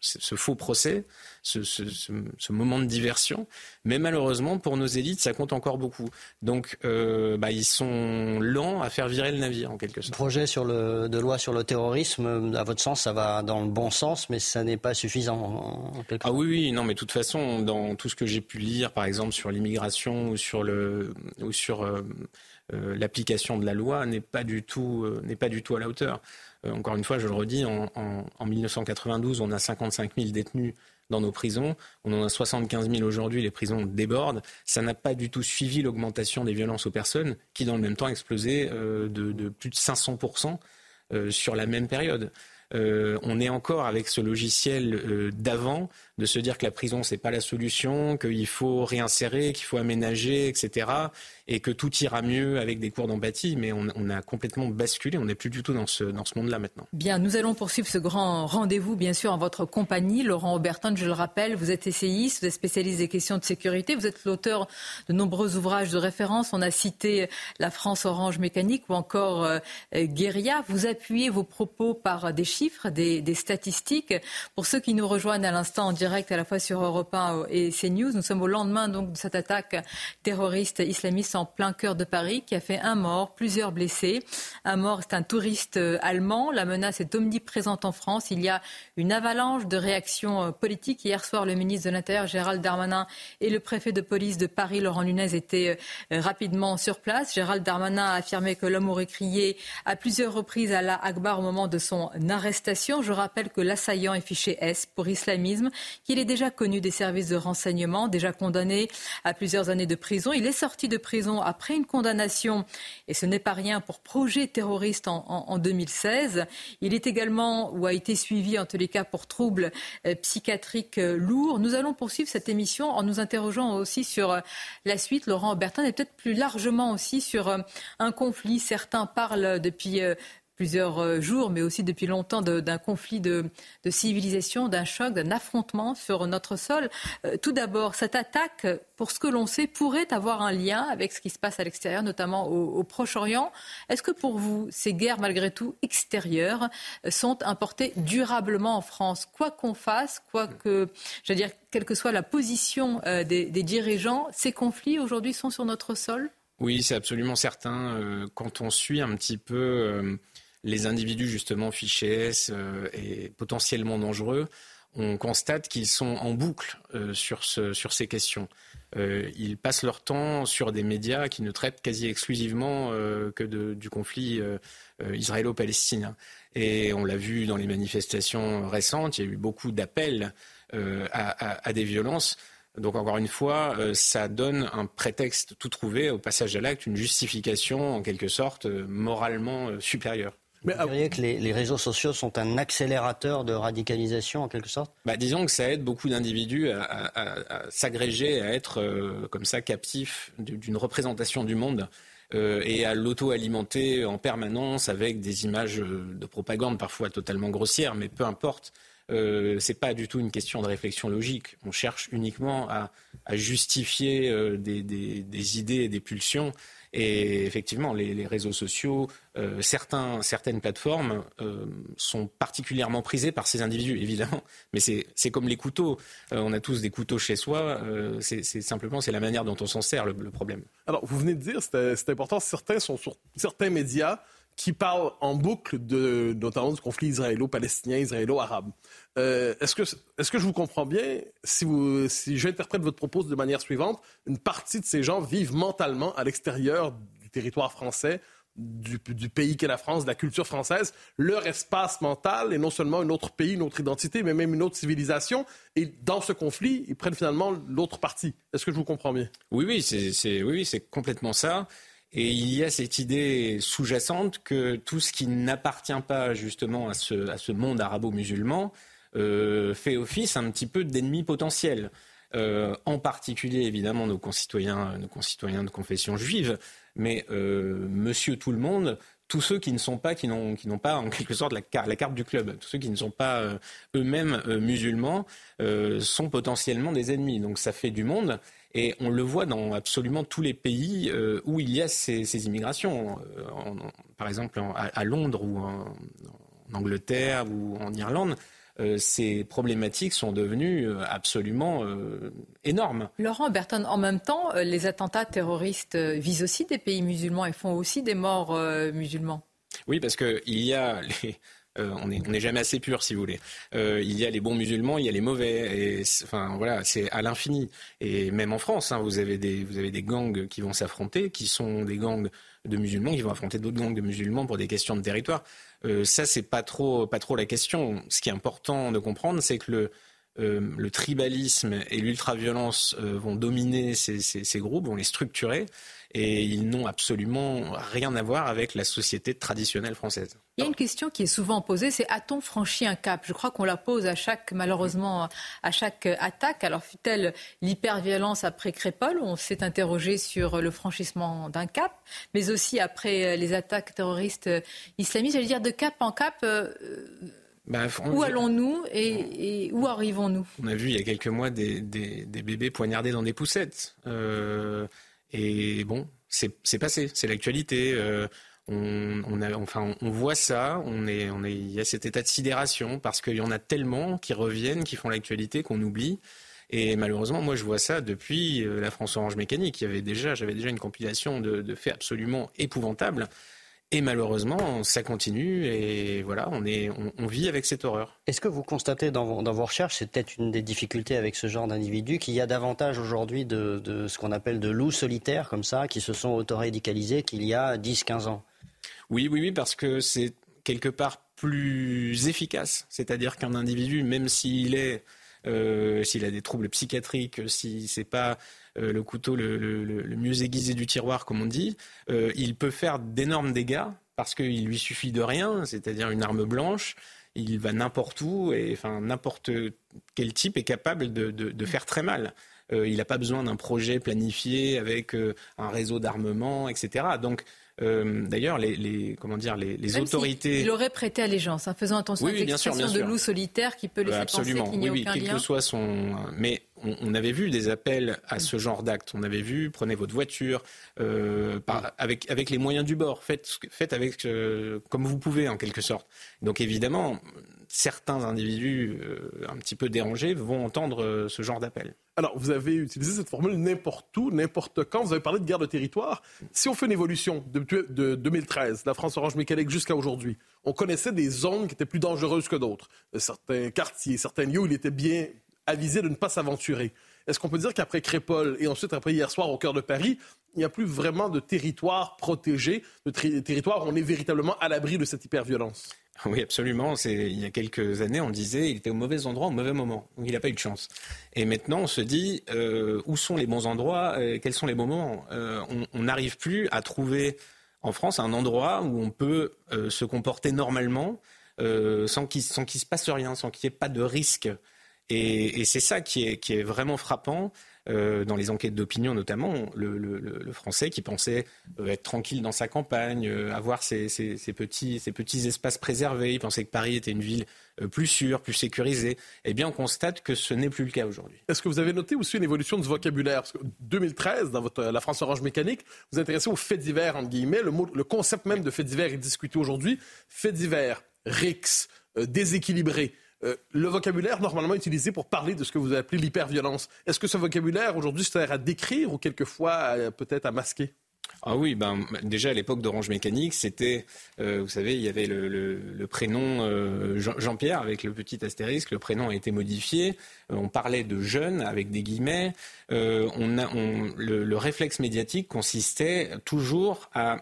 ce faux procès ce, moment de diversion. Mais malheureusement, pour nos élites, ça compte encore beaucoup. Donc, euh, bah, ils sont lents à faire virer le navire, en quelque sorte. Le projet sur le, de loi sur le terrorisme, à votre sens, ça va dans le bon sens, mais ça n'est pas suffisant, en, quelque Ah oui, oui, non, mais de toute façon, dans tout ce que j'ai pu lire, par exemple, sur l'immigration ou sur le, ou sur euh, euh, l'application de la loi, n'est pas du tout, n'est pas du tout à la hauteur. encore une fois, je le redis, en, en, en 1992, on a 55 000 détenus dans nos prisons. On en a 75 000 aujourd'hui, les prisons débordent. Ça n'a pas du tout suivi l'augmentation des violences aux personnes, qui dans le même temps a explosé euh, de, plus de 500% euh, sur la même période. Euh, on est encore avec ce logiciel d'avant de se dire que la prison c'est pas la solution, qu'il faut réinsérer, qu'il faut aménager, etc et que tout ira mieux avec des cours d'empathie, mais on, a complètement basculé, on n'est plus du tout dans ce, dans ce monde-là maintenant. Bien, nous allons poursuivre ce grand rendez-vous, bien sûr, en votre compagnie. Laurent Aubertin, je le rappelle, vous êtes essayiste, vous êtes spécialiste des questions de sécurité, vous êtes l'auteur de nombreux ouvrages de référence. On a cité La France Orange Mécanique ou encore euh, Guérilla. Vous appuyez vos propos par des chiffres chiffres, des, statistiques. Pour ceux qui nous rejoignent à l'instant en direct à la fois sur Europe 1 et CNews, nous sommes au lendemain donc de cette attaque terroriste islamiste en plein cœur de Paris qui a fait un mort, plusieurs blessés. Un mort, c'est un touriste euh, allemand. La menace est omniprésente en France. Il y a une avalanche de réactions euh, politiques. Hier soir, le ministre de l'Intérieur, Gérald Darmanin, et le préfet de police de Paris, Laurent Nunez, étaient rapidement sur place. Gérald Darmanin a affirmé que l'homme aurait crié à plusieurs reprises à la Akbar au moment de son arrestation. Je rappelle que l'assaillant est fiché S pour islamisme, qu'il est déjà connu des services de renseignement, déjà condamné à plusieurs années de prison. Il est sorti de prison après une condamnation, et ce n'est pas rien, pour projet terroriste en, 2016. Il est également, ou a été suivi en tous les cas, pour troubles euh, psychiatriques euh, lourds. Nous allons poursuivre cette émission en nous interrogeant aussi sur euh, la suite, Laurent Bertin, et peut-être plus largement aussi sur un conflit. Certains parlent depuis plusieurs euh, jours, mais aussi depuis longtemps, d'un conflit de, civilisation, d'un choc, d'un affrontement sur notre sol. Euh, tout d'abord, cette attaque, pour ce que l'on sait, pourrait avoir un lien avec ce qui se passe à l'extérieur, notamment au, Proche-Orient. Est-ce que pour vous, ces guerres, malgré tout, extérieures, euh, sont importées durablement en France? Quoi qu'on fasse, quoi que, je dire, quelle que soit la position des dirigeants, ces conflits aujourd'hui sont sur notre sol? Oui, c'est absolument certain. quand on suit un petit peu les individus justement fichés euh, et potentiellement dangereux, on constate qu'ils sont en boucle euh, sur, ces questions. Euh, ils passent leur temps sur des médias qui ne traitent quasi exclusivement que du conflit israélo-palestinien. Et on l'a vu dans les manifestations récentes, il y a eu beaucoup d'appels à, des violences. Donc encore une fois, ça donne un prétexte tout trouvé au passage à l'acte, une justification en quelque sorte moralement supérieure. Mais Vous diriez que les, réseaux sociaux sont un accélérateur de radicalisation en quelque sorte? Bah, Disons que ça aide beaucoup d'individus à, s'agréger, à être euh, comme ça captifs d'une représentation du monde euh, et à l'auto-alimenter en permanence avec des images de propagande parfois totalement grossières, mais peu importe. Euh, ce n'est pas du tout une question de réflexion logique. On cherche uniquement à, justifier des, idées et des pulsions. Et effectivement, les, réseaux sociaux, euh, certains, certaines plateformes euh, sont particulièrement prisées par ces individus, évidemment. Mais c'est comme les couteaux. Euh, on a tous des couteaux chez soi. c'est simplement c'est la manière dont on s'en sert le, le, problème. Alors, vous venez de dire, c'est important, certains sont sur certains médias qui parle en boucle de, notamment du conflit israélo-palestinien, israélo-arabe. Euh, est-ce, que, est-ce que je vous comprends bien si, si j'interprète votre propos de manière suivante? Une partie de ces gens vivent mentalement à l'extérieur du territoire français, du, pays qu'est la France, de la culture française. Leur espace mental est non seulement un autre pays, une autre identité, mais même une autre civilisation. Et dans ce conflit, ils prennent finalement l'autre partie. Est-ce que je vous comprends bien? Oui, oui, c'est, c'est, oui, c'est complètement ça. Et il y a cette idée sous-jacente que tout ce qui n'appartient pas justement à ce, à ce monde arabo-musulman euh, fait office un petit peu d'ennemi potentiel. Euh, en particulier évidemment nos concitoyens, nos concitoyens de confession juive, mais euh, Monsieur tout le monde, tous ceux qui ne sont pas, qui n'ont, pas en quelque sorte la, la, carte du club, tous ceux qui ne sont pas eux-mêmes musulmans, sont potentiellement des ennemis. Donc ça fait du monde. Et on le voit dans absolument tous les pays euh, où il y a ces, immigrations. Euh, par exemple, à, Londres ou en, Angleterre ou en Irlande, euh, ces problématiques sont devenues absolument énormes. Laurent Berton, en même temps, les attentats terroristes visent aussi des pays musulmans et font aussi des morts musulmans. Oui, parce qu'il y a les, euh, on n'est jamais assez pur, si vous voulez. Euh, il y a les bons musulmans, il y a les mauvais. Et enfin, voilà, c'est à l'infini. Et même en France, hein, vous, avez des, gangs qui vont s'affronter, qui sont des gangs de musulmans qui vont affronter d'autres gangs de musulmans pour des questions de territoire. Euh, ça, c'est pas trop la question. Ce qui est important de comprendre, c'est que le, le tribalisme et l'ultraviolence vont dominer ces, ces, groupes, vont les structurer et ils n'ont absolument rien à voir avec la société traditionnelle française. Il y a une question qui est souvent posée, c'est a-t-on franchi un cap? Je crois qu'on la pose à chaque, malheureusement, à chaque attaque. Alors fut-elle l'hyperviolence après Crépol On s'est interrogé sur le franchissement d'un cap, mais aussi après les attaques terroristes islamistes. J'allais dire de cap en cap. Euh, bah, où allons-nous et, où arrivons-nous? On a vu il y a quelques mois des, bébés poignardés dans des poussettes. Euh, et bon, c'est passé, c'est l'actualité. Euh, on, a, enfin, on voit ça, on est, on est, il y a cet état de sidération parce qu'il y en a tellement qui reviennent, qui font l'actualité, qu'on oublie. Et malheureusement, moi, je vois ça depuis euh, la France Orange Mécanique. Il y avait déjà, j'avais déjà une compilation de, faits absolument épouvantables. Et malheureusement, ça continue et voilà, on, est, on, vit avec cette horreur. Est-ce que vous constatez dans vos, dans vos recherches, c'est peut-être une des difficultés avec ce genre d'individus, qu'il y a davantage aujourd'hui de, de, ce qu'on appelle de loups solitaires comme ça, qui se sont autorédicalisés qu'il y a 10-15 ans? Oui, oui, oui, parce que c'est quelque part plus efficace. C'est-à-dire qu'un individu, même s'il est euh, s'il a des troubles psychiatriques, si c'est pas euh, le couteau le, mieux aiguisé du tiroir, comme on dit, euh, il peut faire d'énormes dégâts parce qu'il lui suffit de rien, c'est-à-dire une arme blanche. Il va n'importe où et enfin n'importe quel type est capable de, faire très mal. il n'a pas besoin d'un projet planifié avec un réseau d'armement, etc. Donc euh, d'ailleurs, les, comment dire, les, autorités. il aurait prêté allégeance, en hein, faisant attention à l'expression de loup solitaire qui peut laisser Absolument. penser qu'il n'y a oui, aucun quel que soit son. Mais on, avait vu des appels à ce genre d'actes. On avait vu, prenez votre voiture, euh, avec, avec les moyens du bord. Faites, faites avec euh, comme vous pouvez, en quelque sorte. Donc évidemment, certains individus un petit peu dérangés vont entendre ce genre d'appel. Alors, vous avez utilisé cette formule n'importe où, n'importe quand. Vous avez parlé de guerre de territoire. Si on fait une évolution de, de 2013, la France Orange Mécanique jusqu'à aujourd'hui, on connaissait des zones qui étaient plus dangereuses que d'autres. Certains quartiers, certains lieux il était bien avisé de ne pas s'aventurer. Est-ce qu'on peut dire qu'après Crépole et ensuite après hier soir au cœur de Paris, il n'y a plus vraiment de territoire protégé, de territoire où on est véritablement à l'abri de cette hyperviolence? Oui, absolument. Il y a quelques années, on disait qu'il était au mauvais endroit au mauvais moment. Il n'a pas eu de chance. Et maintenant, on se dit euh, où sont les bons endroits, euh, quels sont les moments? Euh, on n'arrive plus à trouver en France un endroit où on peut se comporter normalement sans qu'il ne se passe rien, sans qu'il n'y ait pas de risque. Et, c'est ça qui est vraiment frappant. Euh, dans les enquêtes d'opinion notamment, le, Français qui pensait euh, être tranquille dans sa campagne, euh, avoir ses, petits, espaces préservés, il pensait que Paris était une ville plus sûre, plus sécurisée, eh bien on constate que ce n'est plus le cas aujourd'hui. Est-ce que vous avez noté aussi une évolution du vocabulaire? Parce que 2013, dans la France Orange Mécanique, vous vous intéressez aux faits divers, entre guillemets. Le, concept même de faits divers est discuté aujourd'hui. Faits divers, RICS, déséquilibré. Euh, le vocabulaire normalement utilisé pour parler de ce que vous appelez l'hyperviolence, est-ce que ce vocabulaire aujourd'hui sert à décrire ou quelquefois peut-être à masquer? Ah oui, ben, déjà à l'époque d'Orange Mécanique, c'était, euh, vous savez, il y avait le, prénom euh, Jean-Pierre avec le petit astérisque, le prénom a été modifié, on parlait de jeunes avec des guillemets, on a, le, le, réflexe médiatique consistait toujours à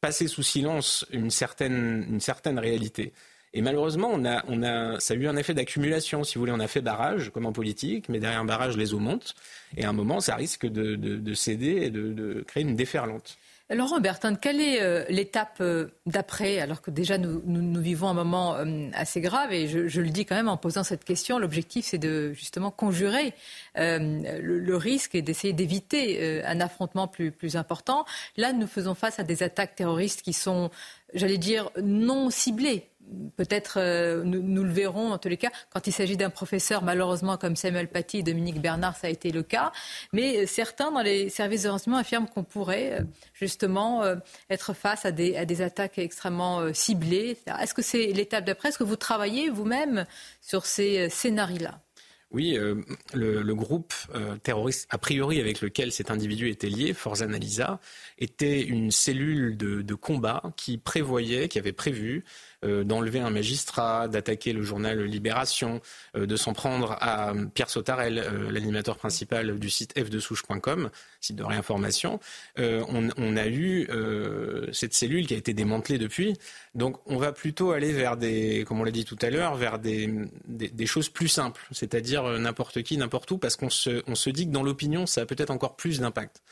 passer sous silence une certaine, une certaine réalité. Et malheureusement, on a, ça a eu un effet d'accumulation. Si vous voulez, on a fait barrage, comme en politique, mais derrière un barrage, les eaux montent. Et à un moment, ça risque de, céder et de, créer une déferlante. Laurent Bertin, quelle est euh, l'étape euh, d'après, alors que déjà nous, vivons un moment euh, assez grave, et je, le dis quand même en posant cette question, l'objectif c'est de justement conjurer le, risque et d'essayer d'éviter un affrontement plus important. Là, nous faisons face à des attaques terroristes qui sont, j'allais dire, non ciblées peut-être euh, nous, le verrons en tous les cas quand il s'agit d'un professeur malheureusement comme Samuel Paty et Dominique Bernard ça a été le cas. Mais euh, certains dans les services de renseignement affirment qu'on pourrait euh, justement être face à des, attaques extrêmement ciblées est-ce que c'est l'étape d'après? Est-ce que vous travaillez vous-même sur ces scénarios là oui, le, groupe terroriste, a priori avec lequel cet individu était lié, Forza Analisa, était une cellule de, de, combat qui prévoyait, qui avait prévu d'enlever un magistrat, d'attaquer le journal Libération, euh, de s'en prendre à Pierre Sautarel, euh, l'animateur principal du site f2souche.com, site de réinformation. On, a eu cette cellule qui a été démantelée depuis. Donc on va plutôt aller vers des, comme on l'a dit tout à l'heure, vers des, choses plus simples, c'est-à-dire n'importe qui, n'importe où, parce qu'on se, dit que dans l'opinion, ça a peut-être encore plus d'impact.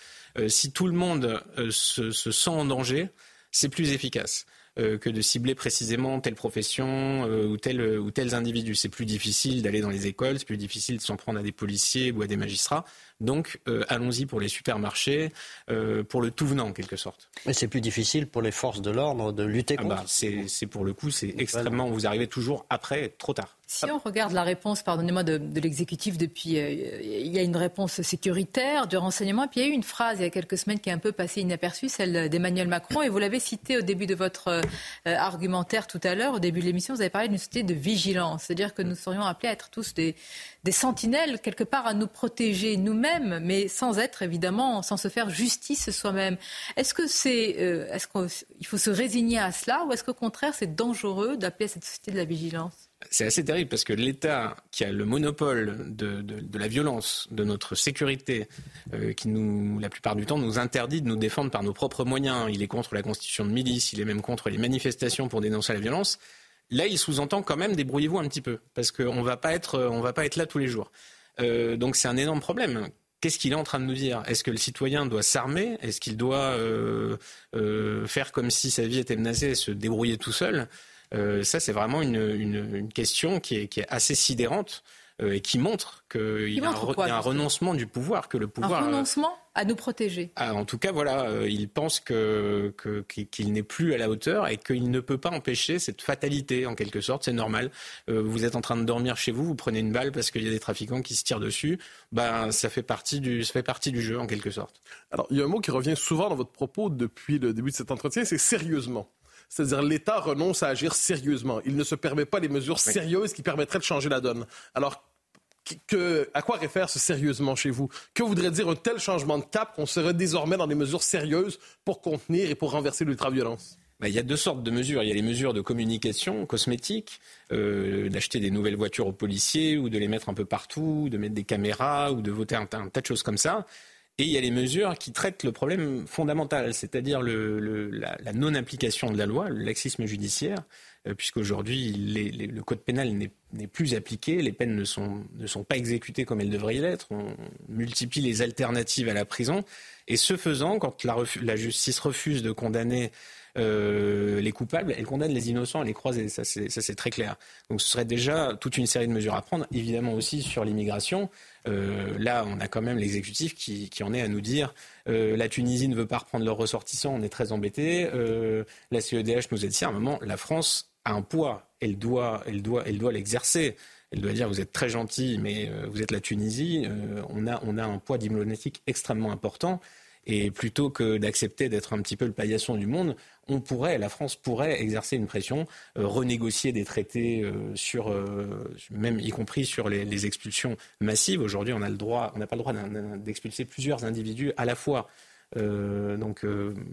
si tout le monde se sent en danger, c'est plus efficace. Euh, que de cibler précisément telle profession euh, ou, tel, ou tels individus. C'est plus difficile d'aller dans les écoles, c'est plus difficile de s'en prendre à des policiers ou à des magistrats. Donc euh, allons-y pour les supermarchés, pour le tout venant en quelque sorte. Mais c'est plus difficile pour les forces de l'ordre de lutter ah contre. Bah, c'est pour le coup, c'est extrêmement. Vous arrivez toujours après, trop tard. Si on regarde la réponse, pardonnez-moi, de, l'exécutif depuis, euh, il y a une réponse sécuritaire, du renseignement, puis il y a eu une phrase il y a quelques semaines qui est un peu passée inaperçue, celle d'Emmanuel Macron, et vous l'avez cité au début de votre euh, argumentaire tout à l'heure, au début de l'émission, vous avez parlé d'une société de vigilance, c'est-à-dire que nous serions appelés à être tous des, des sentinelles, quelque part à nous protéger nous-mêmes, mais sans être évidemment, sans se faire justice soi-même. Est-ce que c'est, euh, est-ce qu'il faut se résigner à cela, ou est-ce qu'au contraire c'est dangereux d'appeler cette société de la vigilance? C'est assez terrible parce que l'État qui a le monopole de, la violence, de notre sécurité, euh, qui nous, la plupart du temps, nous interdit de nous défendre par nos propres moyens. Il est contre la constitution de milice, il est même contre les manifestations pour dénoncer la violence. Là, il sous-entend quand même débrouillez-vous un petit peu parce qu'on ne va va pas être là tous les jours. Euh, donc c'est un énorme problème. Qu'est-ce qu'il est en train de nous dire? Est-ce que le citoyen doit s'armer? Est-ce qu'il doit euh, faire comme si sa vie était menacée et se débrouiller tout seul? Euh, ça, c'est vraiment une, question qui est, assez sidérante. euh, et qui montre qu'il y, a un, renoncement du pouvoir, que le pouvoir. Un renoncement à nous protéger. Ah, en tout cas, voilà, euh, il pense que, qu'il n'est plus à la hauteur et qu'il ne peut pas empêcher cette fatalité, en quelque sorte. C'est normal. vous êtes en train de dormir chez vous, vous prenez une balle parce qu'il y a des trafiquants qui se tirent dessus. Ben, ça fait partie du, ça fait partie du jeu, en quelque sorte. Alors, il y a un mot qui revient souvent dans votre propos depuis le début de cet entretien, c'est sérieusement. C'est-à-dire l'État renonce à agir sérieusement. Il ne se permet pas les mesures sérieuses qui permettraient de changer la donne. Alors, à quoi réfère ce sérieusement chez vous? Que voudrait dire un tel changement de cap qu'on serait désormais dans des mesures sérieuses pour contenir et pour renverser l'ultraviolence? Ben, il y a deux sortes de mesures. Il y a les mesures de communication cosmétique, euh, d'acheter des nouvelles voitures aux policiers ou de les mettre un peu partout, de mettre des caméras ou de voter un tas de choses comme ça. Et il y a les mesures qui traitent le problème fondamental, c'est-à-dire la, non-application de la loi, le laxisme judiciaire, euh, puisqu'aujourd'hui le code pénal n'est plus appliqué, les peines ne sont, pas exécutées comme elles devraient l'être, on multiplie les alternatives à la prison, et ce faisant, quand la, la justice refuse de condamner euh, les coupables, elle condamne les innocents à les croiser. Ça, c'est très clair. Donc, ce serait déjà toute une série de mesures à prendre. Évidemment aussi sur l'immigration. Euh, là, on a quand même l'exécutif qui, en est à nous dire euh, la Tunisie ne veut pas reprendre leurs ressortissants, on est très embêtés. la CEDH nous a dit à un moment, la France a un poids, elle doit, elle doit, elle doit l'exercer. Elle doit dire vous êtes très gentil, mais vous êtes la Tunisie. on, a, on a un poids diplomatique extrêmement important. Et plutôt que d'accepter d'être un petit peu le paillasson du monde, on pourrait, la France pourrait exercer une pression, euh, renégocier des traités euh, sur, euh, même y compris sur les, expulsions massives. Aujourd'hui, on a le droit, on n'a pas le droit d'expulser plusieurs individus à la fois. donc,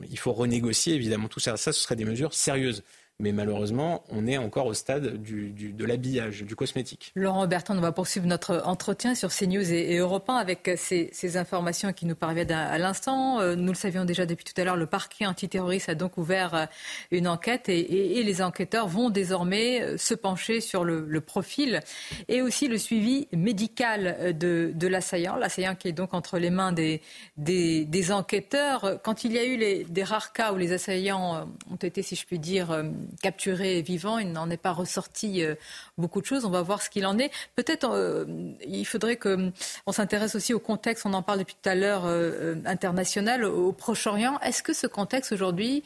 il faut renégocier évidemment tout ça. Ça, ce serait des mesures sérieuses. Mais malheureusement, on est encore au stade de l'habillage, du cosmétique. Laurent Bertrand, on va poursuivre notre entretien sur CNews et, et Europe 1 avec ces, informations qui nous parviennent à, l'instant. Euh, nous le savions déjà depuis tout à l'heure, le parquet antiterroriste a donc ouvert euh, une enquête et, les enquêteurs vont désormais euh, se pencher sur le, profil et aussi le suivi médical de, l'assaillant. L'assaillant qui est donc entre les mains des, des, enquêteurs. Quand il y a eu les, des rares cas où les assaillants ont été, si je puis dire, capturé vivant. Il n'en est pas ressorti euh, beaucoup de choses. On va voir ce qu'il en est. Peut-être euh, il faudrait qu'on s'intéresse aussi au contexte, on en parle depuis tout à l'heure, euh, international, au Proche-Orient. Est-ce que ce contexte aujourd'hui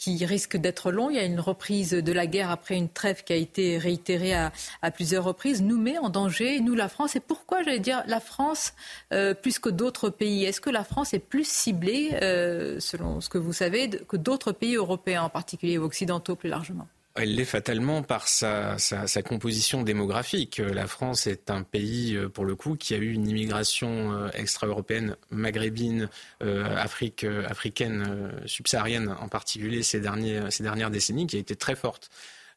qui risque d'être long. Il y a une reprise de la guerre après une trêve qui a été réitérée à, plusieurs reprises, nous met en danger, nous la France. Et pourquoi, j'allais dire, la France euh, plus que d'autres pays? Est-ce que la France est plus ciblée, euh, selon ce que vous savez, que d'autres pays européens, en particulier occidentaux plus largement? Elle l'est fatalement par sa, composition démographique. La France est un pays, euh, pour le coup, qui a eu une immigration euh, extra-européenne, maghrébine, euh, africaine, subsaharienne en particulier ces, ces dernières décennies, qui a été très forte.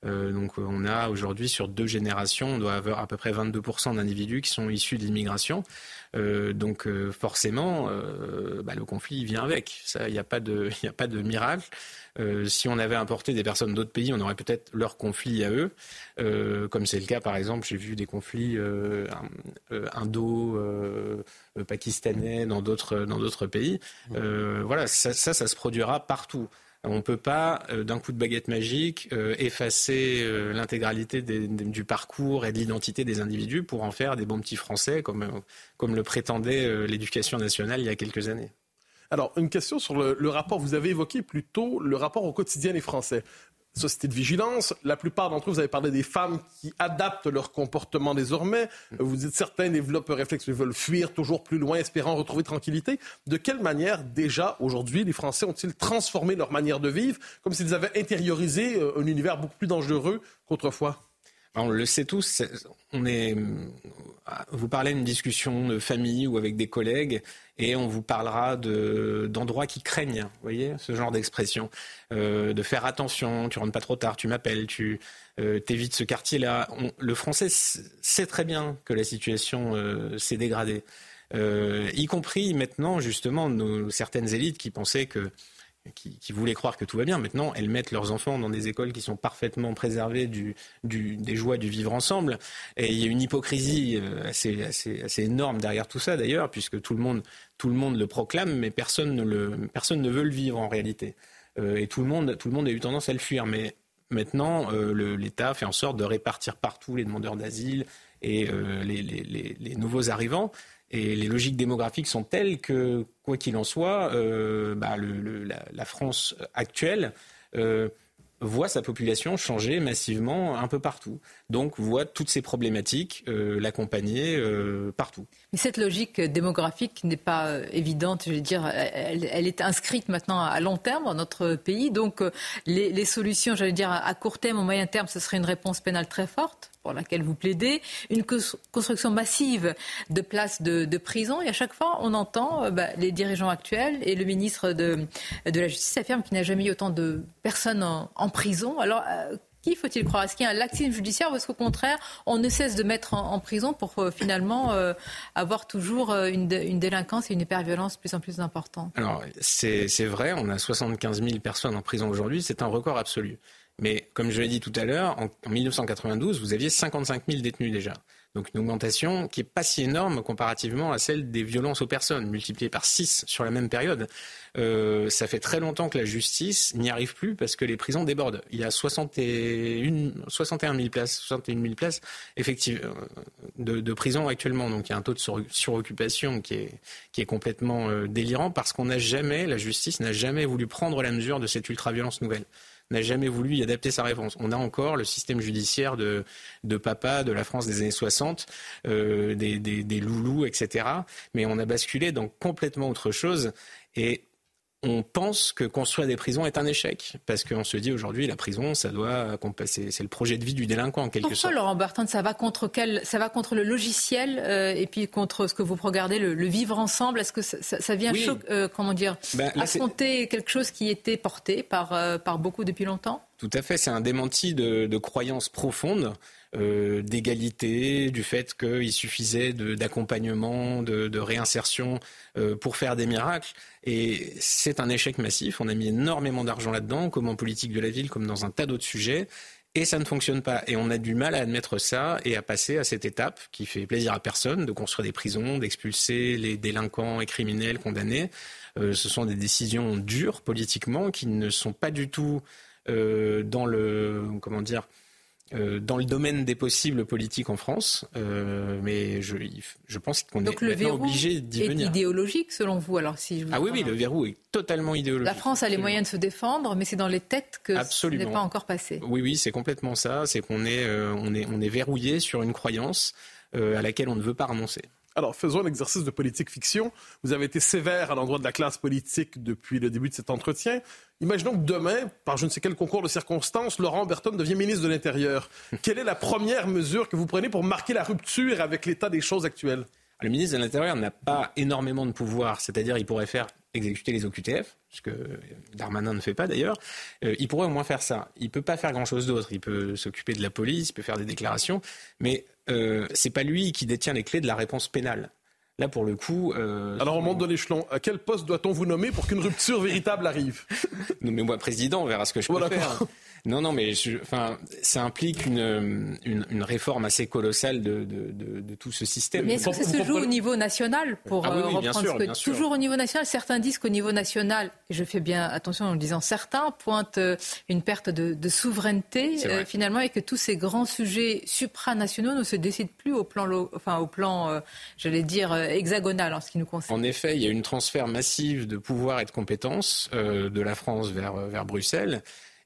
donc on a aujourd'hui sur deux générations, on doit avoir à peu près 22% d'individus qui sont issus de l'immigration. Donc forcément, bah, le conflit vient avec. Il n'y a, pas de, a pas de miracle. Euh, si on avait importé des personnes d'autres pays, on aurait peut-être leurs conflits à eux, euh, comme c'est le cas par exemple, j'ai vu des conflits euh, indo-pakistanais dans d'autres dans d'autres pays. voilà, ça, ça, se produira partout. On ne peut pas, d'un coup de baguette magique, effacer l'intégralité du parcours et de l'identité des individus pour en faire des bons petits Français, comme, comme le prétendait l'éducation nationale il y a quelques années. Alors, une question sur le, rapport. Vous avez évoqué plutôt le rapport au quotidien des Français. Société de vigilance. La plupart d'entre eux, vous avez parlé des femmes qui adaptent leur comportement désormais. Vous dites certains développent un réflexe, ils veulent fuir toujours plus loin, espérant retrouver tranquillité. De quelle manière, déjà, aujourd'hui, les Français ont-ils transformé leur manière de vivre, comme s'ils avaient intériorisé euh, un univers beaucoup plus dangereux qu'autrefois? On le sait tous, on est, vous parlez d'une discussion de famille ou avec des collègues et on vous parlera d'endroits qui craignent, vous voyez, ce genre d'expression. Euh, de faire attention, tu rentres pas trop tard, tu m'appelles, tu euh, évites ce quartier-là. Le français sait très bien que la situation euh, s'est dégradée. Euh, y compris maintenant, justement, nos, certaines élites qui pensaient que qui, voulaient croire que tout va bien. Maintenant, elles mettent leurs enfants dans des écoles qui sont parfaitement préservées du, des joies du vivre ensemble. Et il y a une hypocrisie euh, assez, assez, énorme derrière tout ça, d'ailleurs, puisque tout le, monde, tout le monde le proclame, mais personne ne, le, personne ne veut le vivre en réalité. Euh, et tout le, monde, tout le monde a eu tendance à le fuir. Mais maintenant, euh, l'État fait en sorte de répartir partout les demandeurs d'asile et les nouveaux arrivants. Et les logiques démographiques sont telles que, quoi qu'il en soit, euh, bah, la, France actuelle euh, voit sa population changer massivement un peu partout. Donc voit toutes ces problématiques euh, l'accompagner partout. Mais cette logique démographique n'est pas évidente, je veux dire, elle, est inscrite maintenant à long terme dans notre pays. Donc les, les solutions, j'allais dire, à court terme, au moyen terme, ce serait une réponse pénale très forte? Pour laquelle vous plaidez, une construction massive de places de, prison. Et à chaque fois, on entend euh, bah, les dirigeants actuels et le ministre de, la Justice affirment qu'il n'y a jamais eu autant de personnes en, prison. Alors, euh, qui faut-il croire? Est-ce qu'il y a un laxisme judiciaire ou est-ce qu'au contraire, on ne cesse de mettre en, prison pour euh, finalement avoir toujours une, une, délinquance et une hyperviolence de plus en plus importante? Alors, c'est vrai, on a 75 000 personnes en prison aujourd'hui, c'est un record absolu. Mais comme je l'ai dit tout à l'heure, en, 1992, vous aviez 55 000 détenus déjà. Donc une augmentation qui n'est pas si énorme comparativement à celle des violences aux personnes, multipliée par 6 sur la même période. Euh, ça fait très longtemps que la justice n'y arrive plus parce que les prisons débordent. Il y a 61, 61 000 places, 61 000 places effectivement, de, de prison actuellement. Donc il y a un taux de suroccupation qui est, qui est complètement euh, délirant parce qu'on n'a jamais, la justice n'a jamais voulu prendre la mesure de cette ultra-violence nouvelle n'a jamais voulu y adapter sa réponse. On a encore le système judiciaire de, de papa de la France des années 60, euh, des, des, des loulous, etc. Mais on a basculé dans complètement autre chose. Et on pense que construire des prisons est un échec. Parce qu'on se dit aujourd'hui, la prison, ça doit c'est le projet de vie du délinquant en quelque Pourquoi, sorte. Laurent Bertrand, ça va contre quel, ça va contre le logiciel euh, et puis contre ce que vous regardez, le, vivre ensemble? Est-ce que ça, vient, euh, comment dire, ben, affronter quelque chose qui était porté par, euh, par beaucoup depuis longtemps? Tout à fait. C'est un démenti de, de croyances profondes. Euh, d'égalité, du fait qu'il suffisait d'accompagnement, de, réinsertion euh, pour faire des miracles. Et c'est un échec massif. On a mis énormément d'argent là-dedans, comme en politique de la ville, comme dans un tas d'autres sujets. Et ça ne fonctionne pas. Et on a du mal à admettre ça et à passer à cette étape qui fait plaisir à personne, de construire des prisons, d'expulser les délinquants et criminels condamnés. Euh, ce sont des décisions dures politiquement qui ne sont pas du tout dans le comment dire euh, dans le domaine des possibles politiques en France, euh, mais je, je pense qu'on est le obligé d'y venir. est idéologique selon vous alors si Ah oui, oui, le verrou est totalement idéologique. La France a les moyens de se défendre, mais c'est dans les têtes que ce n'est pas encore passé. Oui, oui, c'est complètement ça. C'est qu'on est, euh, on est, on est verrouillé sur une croyance à laquelle on ne veut pas renoncer. Alors, faisons un exercice de politique fiction. Vous avez été sévère à l'endroit de la classe politique depuis le début de cet entretien. Imaginons que demain, par je ne sais quel concours de circonstances, Laurent Berton devient ministre de l'Intérieur. Quelle est la première mesure que vous prenez pour marquer la rupture avec l'état des choses actuelles? Le ministre de l'Intérieur n'a pas énormément de pouvoir, c'est-à-dire il pourrait faire exécuter les OQTF, ce que Darmanin ne fait pas d'ailleurs. Euh, il pourrait au moins faire ça. Il ne peut pas faire grand-chose d'autre. Il peut s'occuper de la police, il peut faire des déclarations, mais euh, c'est pas lui qui détient les clés de la réponse pénale. Là, pour le coup. Euh, Alors, on monte de l'échelon. À quel poste doit-on vous nommer pour qu'une rupture véritable arrive? Nommez-moi président, on verra ce que je peux faire. Non, non, mais enfin, ça implique une, une, réforme assez colossale de, de, de, tout ce système. Mais est-ce que ça se joue au niveau national pour ah, oui, euh, reprendre ce que... Toujours au niveau national, certains disent qu'au niveau national, et je fais bien attention en le disant certains, pointent euh, une perte de, souveraineté euh, finalement et que tous ces grands sujets supranationaux ne se décident plus au plan, enfin, au plan j'allais dire, hexagonal en ce qui nous concerne. En effet, il y a une transfert massive de pouvoir et de compétences de la France vers, vers Bruxelles.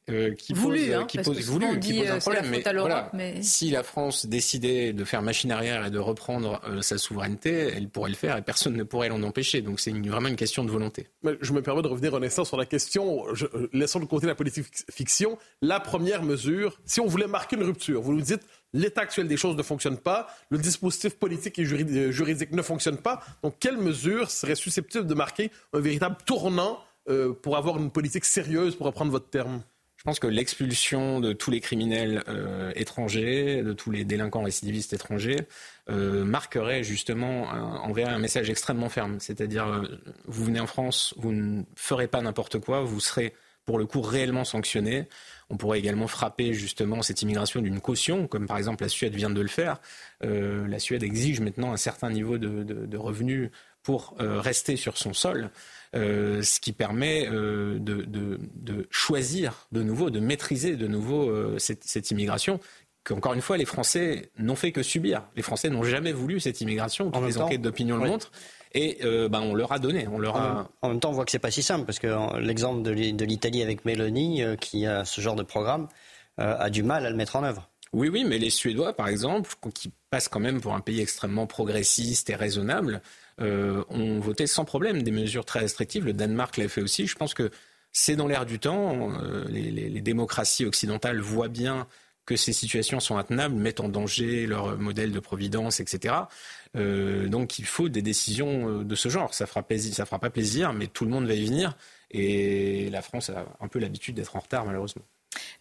Euh, qui voulu, hein, qui pose, voulu, qui pose un problème. Mais, voilà, si la France décidait de faire machine arrière et de reprendre euh, sa souveraineté, elle pourrait le faire et personne ne pourrait l'en empêcher. Donc c'est vraiment une question de volonté. Mais je me permets de revenir un instant sur la question, je, euh, laissons de côté la politique fiction. La première mesure, si on voulait marquer une rupture, vous nous dites l'état actuel des choses ne fonctionne pas, le dispositif politique et juridique ne fonctionne pas. Donc quelle mesure serait susceptible de marquer un véritable tournant pour avoir une politique sérieuse, pour reprendre votre terme? Pense que l'expulsion de tous les criminels euh, étrangers, de tous les délinquants récidivistes étrangers, euh, marquerait justement, enverrait un message extrêmement ferme. C'est-à-dire, euh, vous venez en France, vous ne ferez pas n'importe quoi, vous serez pour le coup réellement sanctionné. On pourrait également frapper justement cette immigration d'une caution, comme par exemple la Suède vient de le faire. la Suède exige maintenant un certain niveau de revenus pour rester sur son sol. Euh, ce qui permet euh, de, choisir de nouveau, de maîtriser de nouveau euh, cette, immigration qu'encore une fois, les Français n'ont fait que subir. Les Français n'ont jamais voulu cette immigration. Toutes les enquêtes d'opinion le montrent. Et ben, on leur a donné. On leur a... en, même temps, on voit que c'est pas si simple, parce que l'exemple de l'Italie avec Mélanie, qui a ce genre de programme, a du mal à le mettre en œuvre. Oui, oui, mais les Suédois, par exemple, qui passent quand même pour un pays extrêmement progressiste et raisonnable, euh, ont voté sans problème des mesures très restrictives. Le Danemark l'a fait aussi. Je pense que c'est dans l'air du temps. Euh, les, démocraties occidentales voient bien que ces situations sont intenables, mettent en danger leur modèle de providence, etc. Euh, donc il faut des décisions de ce genre. Ça fera plaisir, ça fera pas plaisir, mais tout le monde va y venir. Et la France a un peu l'habitude d'être en retard, malheureusement.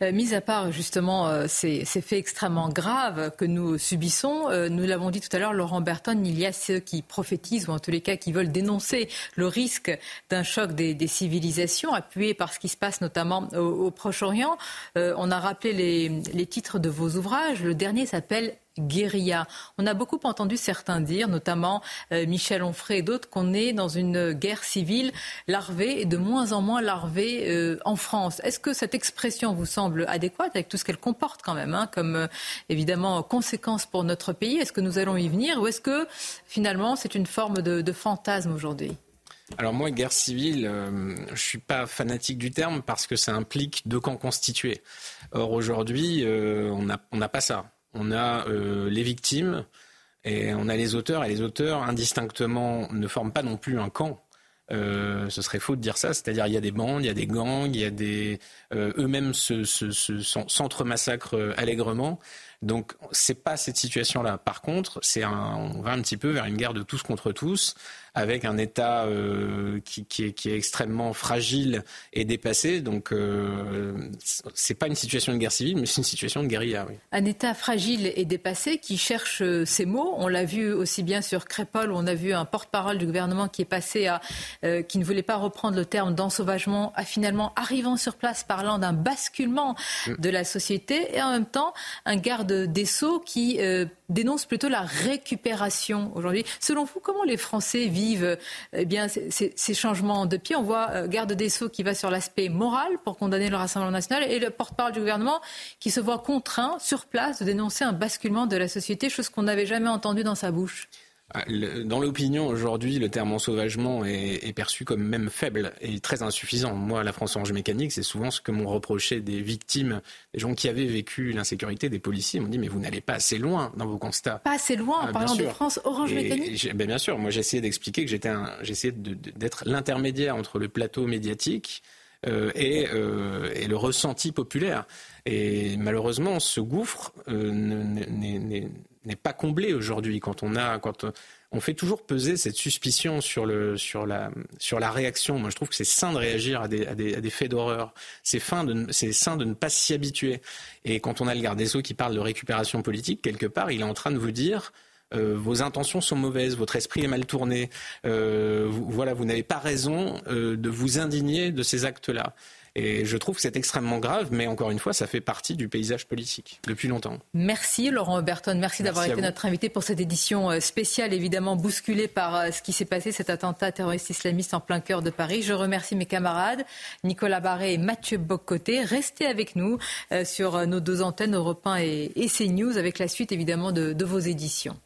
Euh, mis à part justement euh, ces, faits extrêmement graves que nous subissons, euh, nous l'avons dit tout à l'heure, Laurent Berton, il y a ceux qui prophétisent ou en tous les cas qui veulent dénoncer le risque d'un choc des, civilisations, appuyé par ce qui se passe notamment au, Proche-Orient. on a rappelé les titres de vos ouvrages. Le dernier s'appelle guérilla. On a beaucoup entendu certains dire, notamment euh, Michel Onfray et d'autres, qu'on est dans une guerre civile larvée et de moins en moins larvée euh, en France. Est-ce que cette expression vous semble adéquate avec tout ce qu'elle comporte quand même, hein, comme euh, évidemment conséquence pour notre pays? Est-ce que nous allons y venir ou est-ce que finalement c'est une forme de, fantasme aujourd'hui? Alors moi, guerre civile, je ne suis pas fanatique du terme parce que ça implique deux camps constitués. Or aujourd'hui, on n'a pas ça on a euh, les victimes et on a les auteurs. Et les auteurs, indistinctement, ne forment pas non plus un camp. Euh, ce serait faux de dire ça. C'est-à-dire, il y a des bandes, il y a des gangs, il y a des euh, eux-mêmes se, s'entre-massacrent allègrement. Donc, c'est pas cette situation-là. Par contre, c'est on va un petit peu vers une guerre de tous contre tous avec un État euh, qui, est, extrêmement fragile et dépassé. Donc, euh, c'est pas une situation de guerre civile, mais c'est une situation de guérilla. Un État fragile et dépassé qui cherche euh, ses mots. On l'a vu aussi bien sur Crépol, où on a vu un porte-parole du gouvernement qui est passé à, euh, qui ne voulait pas reprendre le terme d'ensauvagement, à finalement arrivant sur place parlant d'un basculement mm. de la société, et en même temps un garde des sceaux qui dénonce plutôt la récupération aujourd'hui. Selon vous, comment les Français vivent eh bien, ces, changements de pied On voit euh, Garde des Sceaux qui va sur l'aspect moral pour condamner le Rassemblement national et le porte-parole du gouvernement qui se voit contraint sur place de dénoncer un basculement de la société, chose qu'on n'avait jamais entendue dans sa bouche. Ah, dans l'opinion aujourd'hui, le terme ensauvagement est, est, perçu comme même faible et très insuffisant. Moi, la France Orange Mécanique, c'est souvent ce que m'ont reproché des victimes, des gens qui avaient vécu l'insécurité, des policiers. Ils m'ont dit mais vous n'allez pas assez loin dans vos constats. Pas assez loin en ah, parlant de France Orange Mécanique. Ben, bien sûr, moi j'essayais d'expliquer que j'étais, j'essayais d'être l'intermédiaire entre le plateau médiatique euh, et, euh, et, le ressenti populaire. Et malheureusement, ce gouffre euh, n'est pas comblé aujourd'hui. Quand on a, quand on fait toujours peser cette suspicion sur le, sur la, sur la réaction. Moi, je trouve que c'est sain de réagir à des, à des, faits d'horreur. C'est sain de ne pas s'y habituer. Et quand on a le garde des sceaux qui parle de récupération politique, quelque part, il est en train de vous dire. Euh, vos intentions sont mauvaises, votre esprit est mal tourné. Euh, vous, voilà, vous n'avez pas raison de vous indigner de ces actes-là. Et je trouve que c'est extrêmement grave, mais encore une fois, ça fait partie du paysage politique depuis longtemps. Merci Laurent Berton, merci, d'avoir été notre invité pour cette édition euh, spéciale, évidemment bousculée par euh, ce qui s'est passé, cet attentat terroriste islamiste en plein cœur de Paris. Je remercie mes camarades Nicolas Barré et Mathieu Boccoté. Restez avec nous euh, sur nos deux antennes, Europe 1 et, CNews, avec la suite évidemment de vos éditions.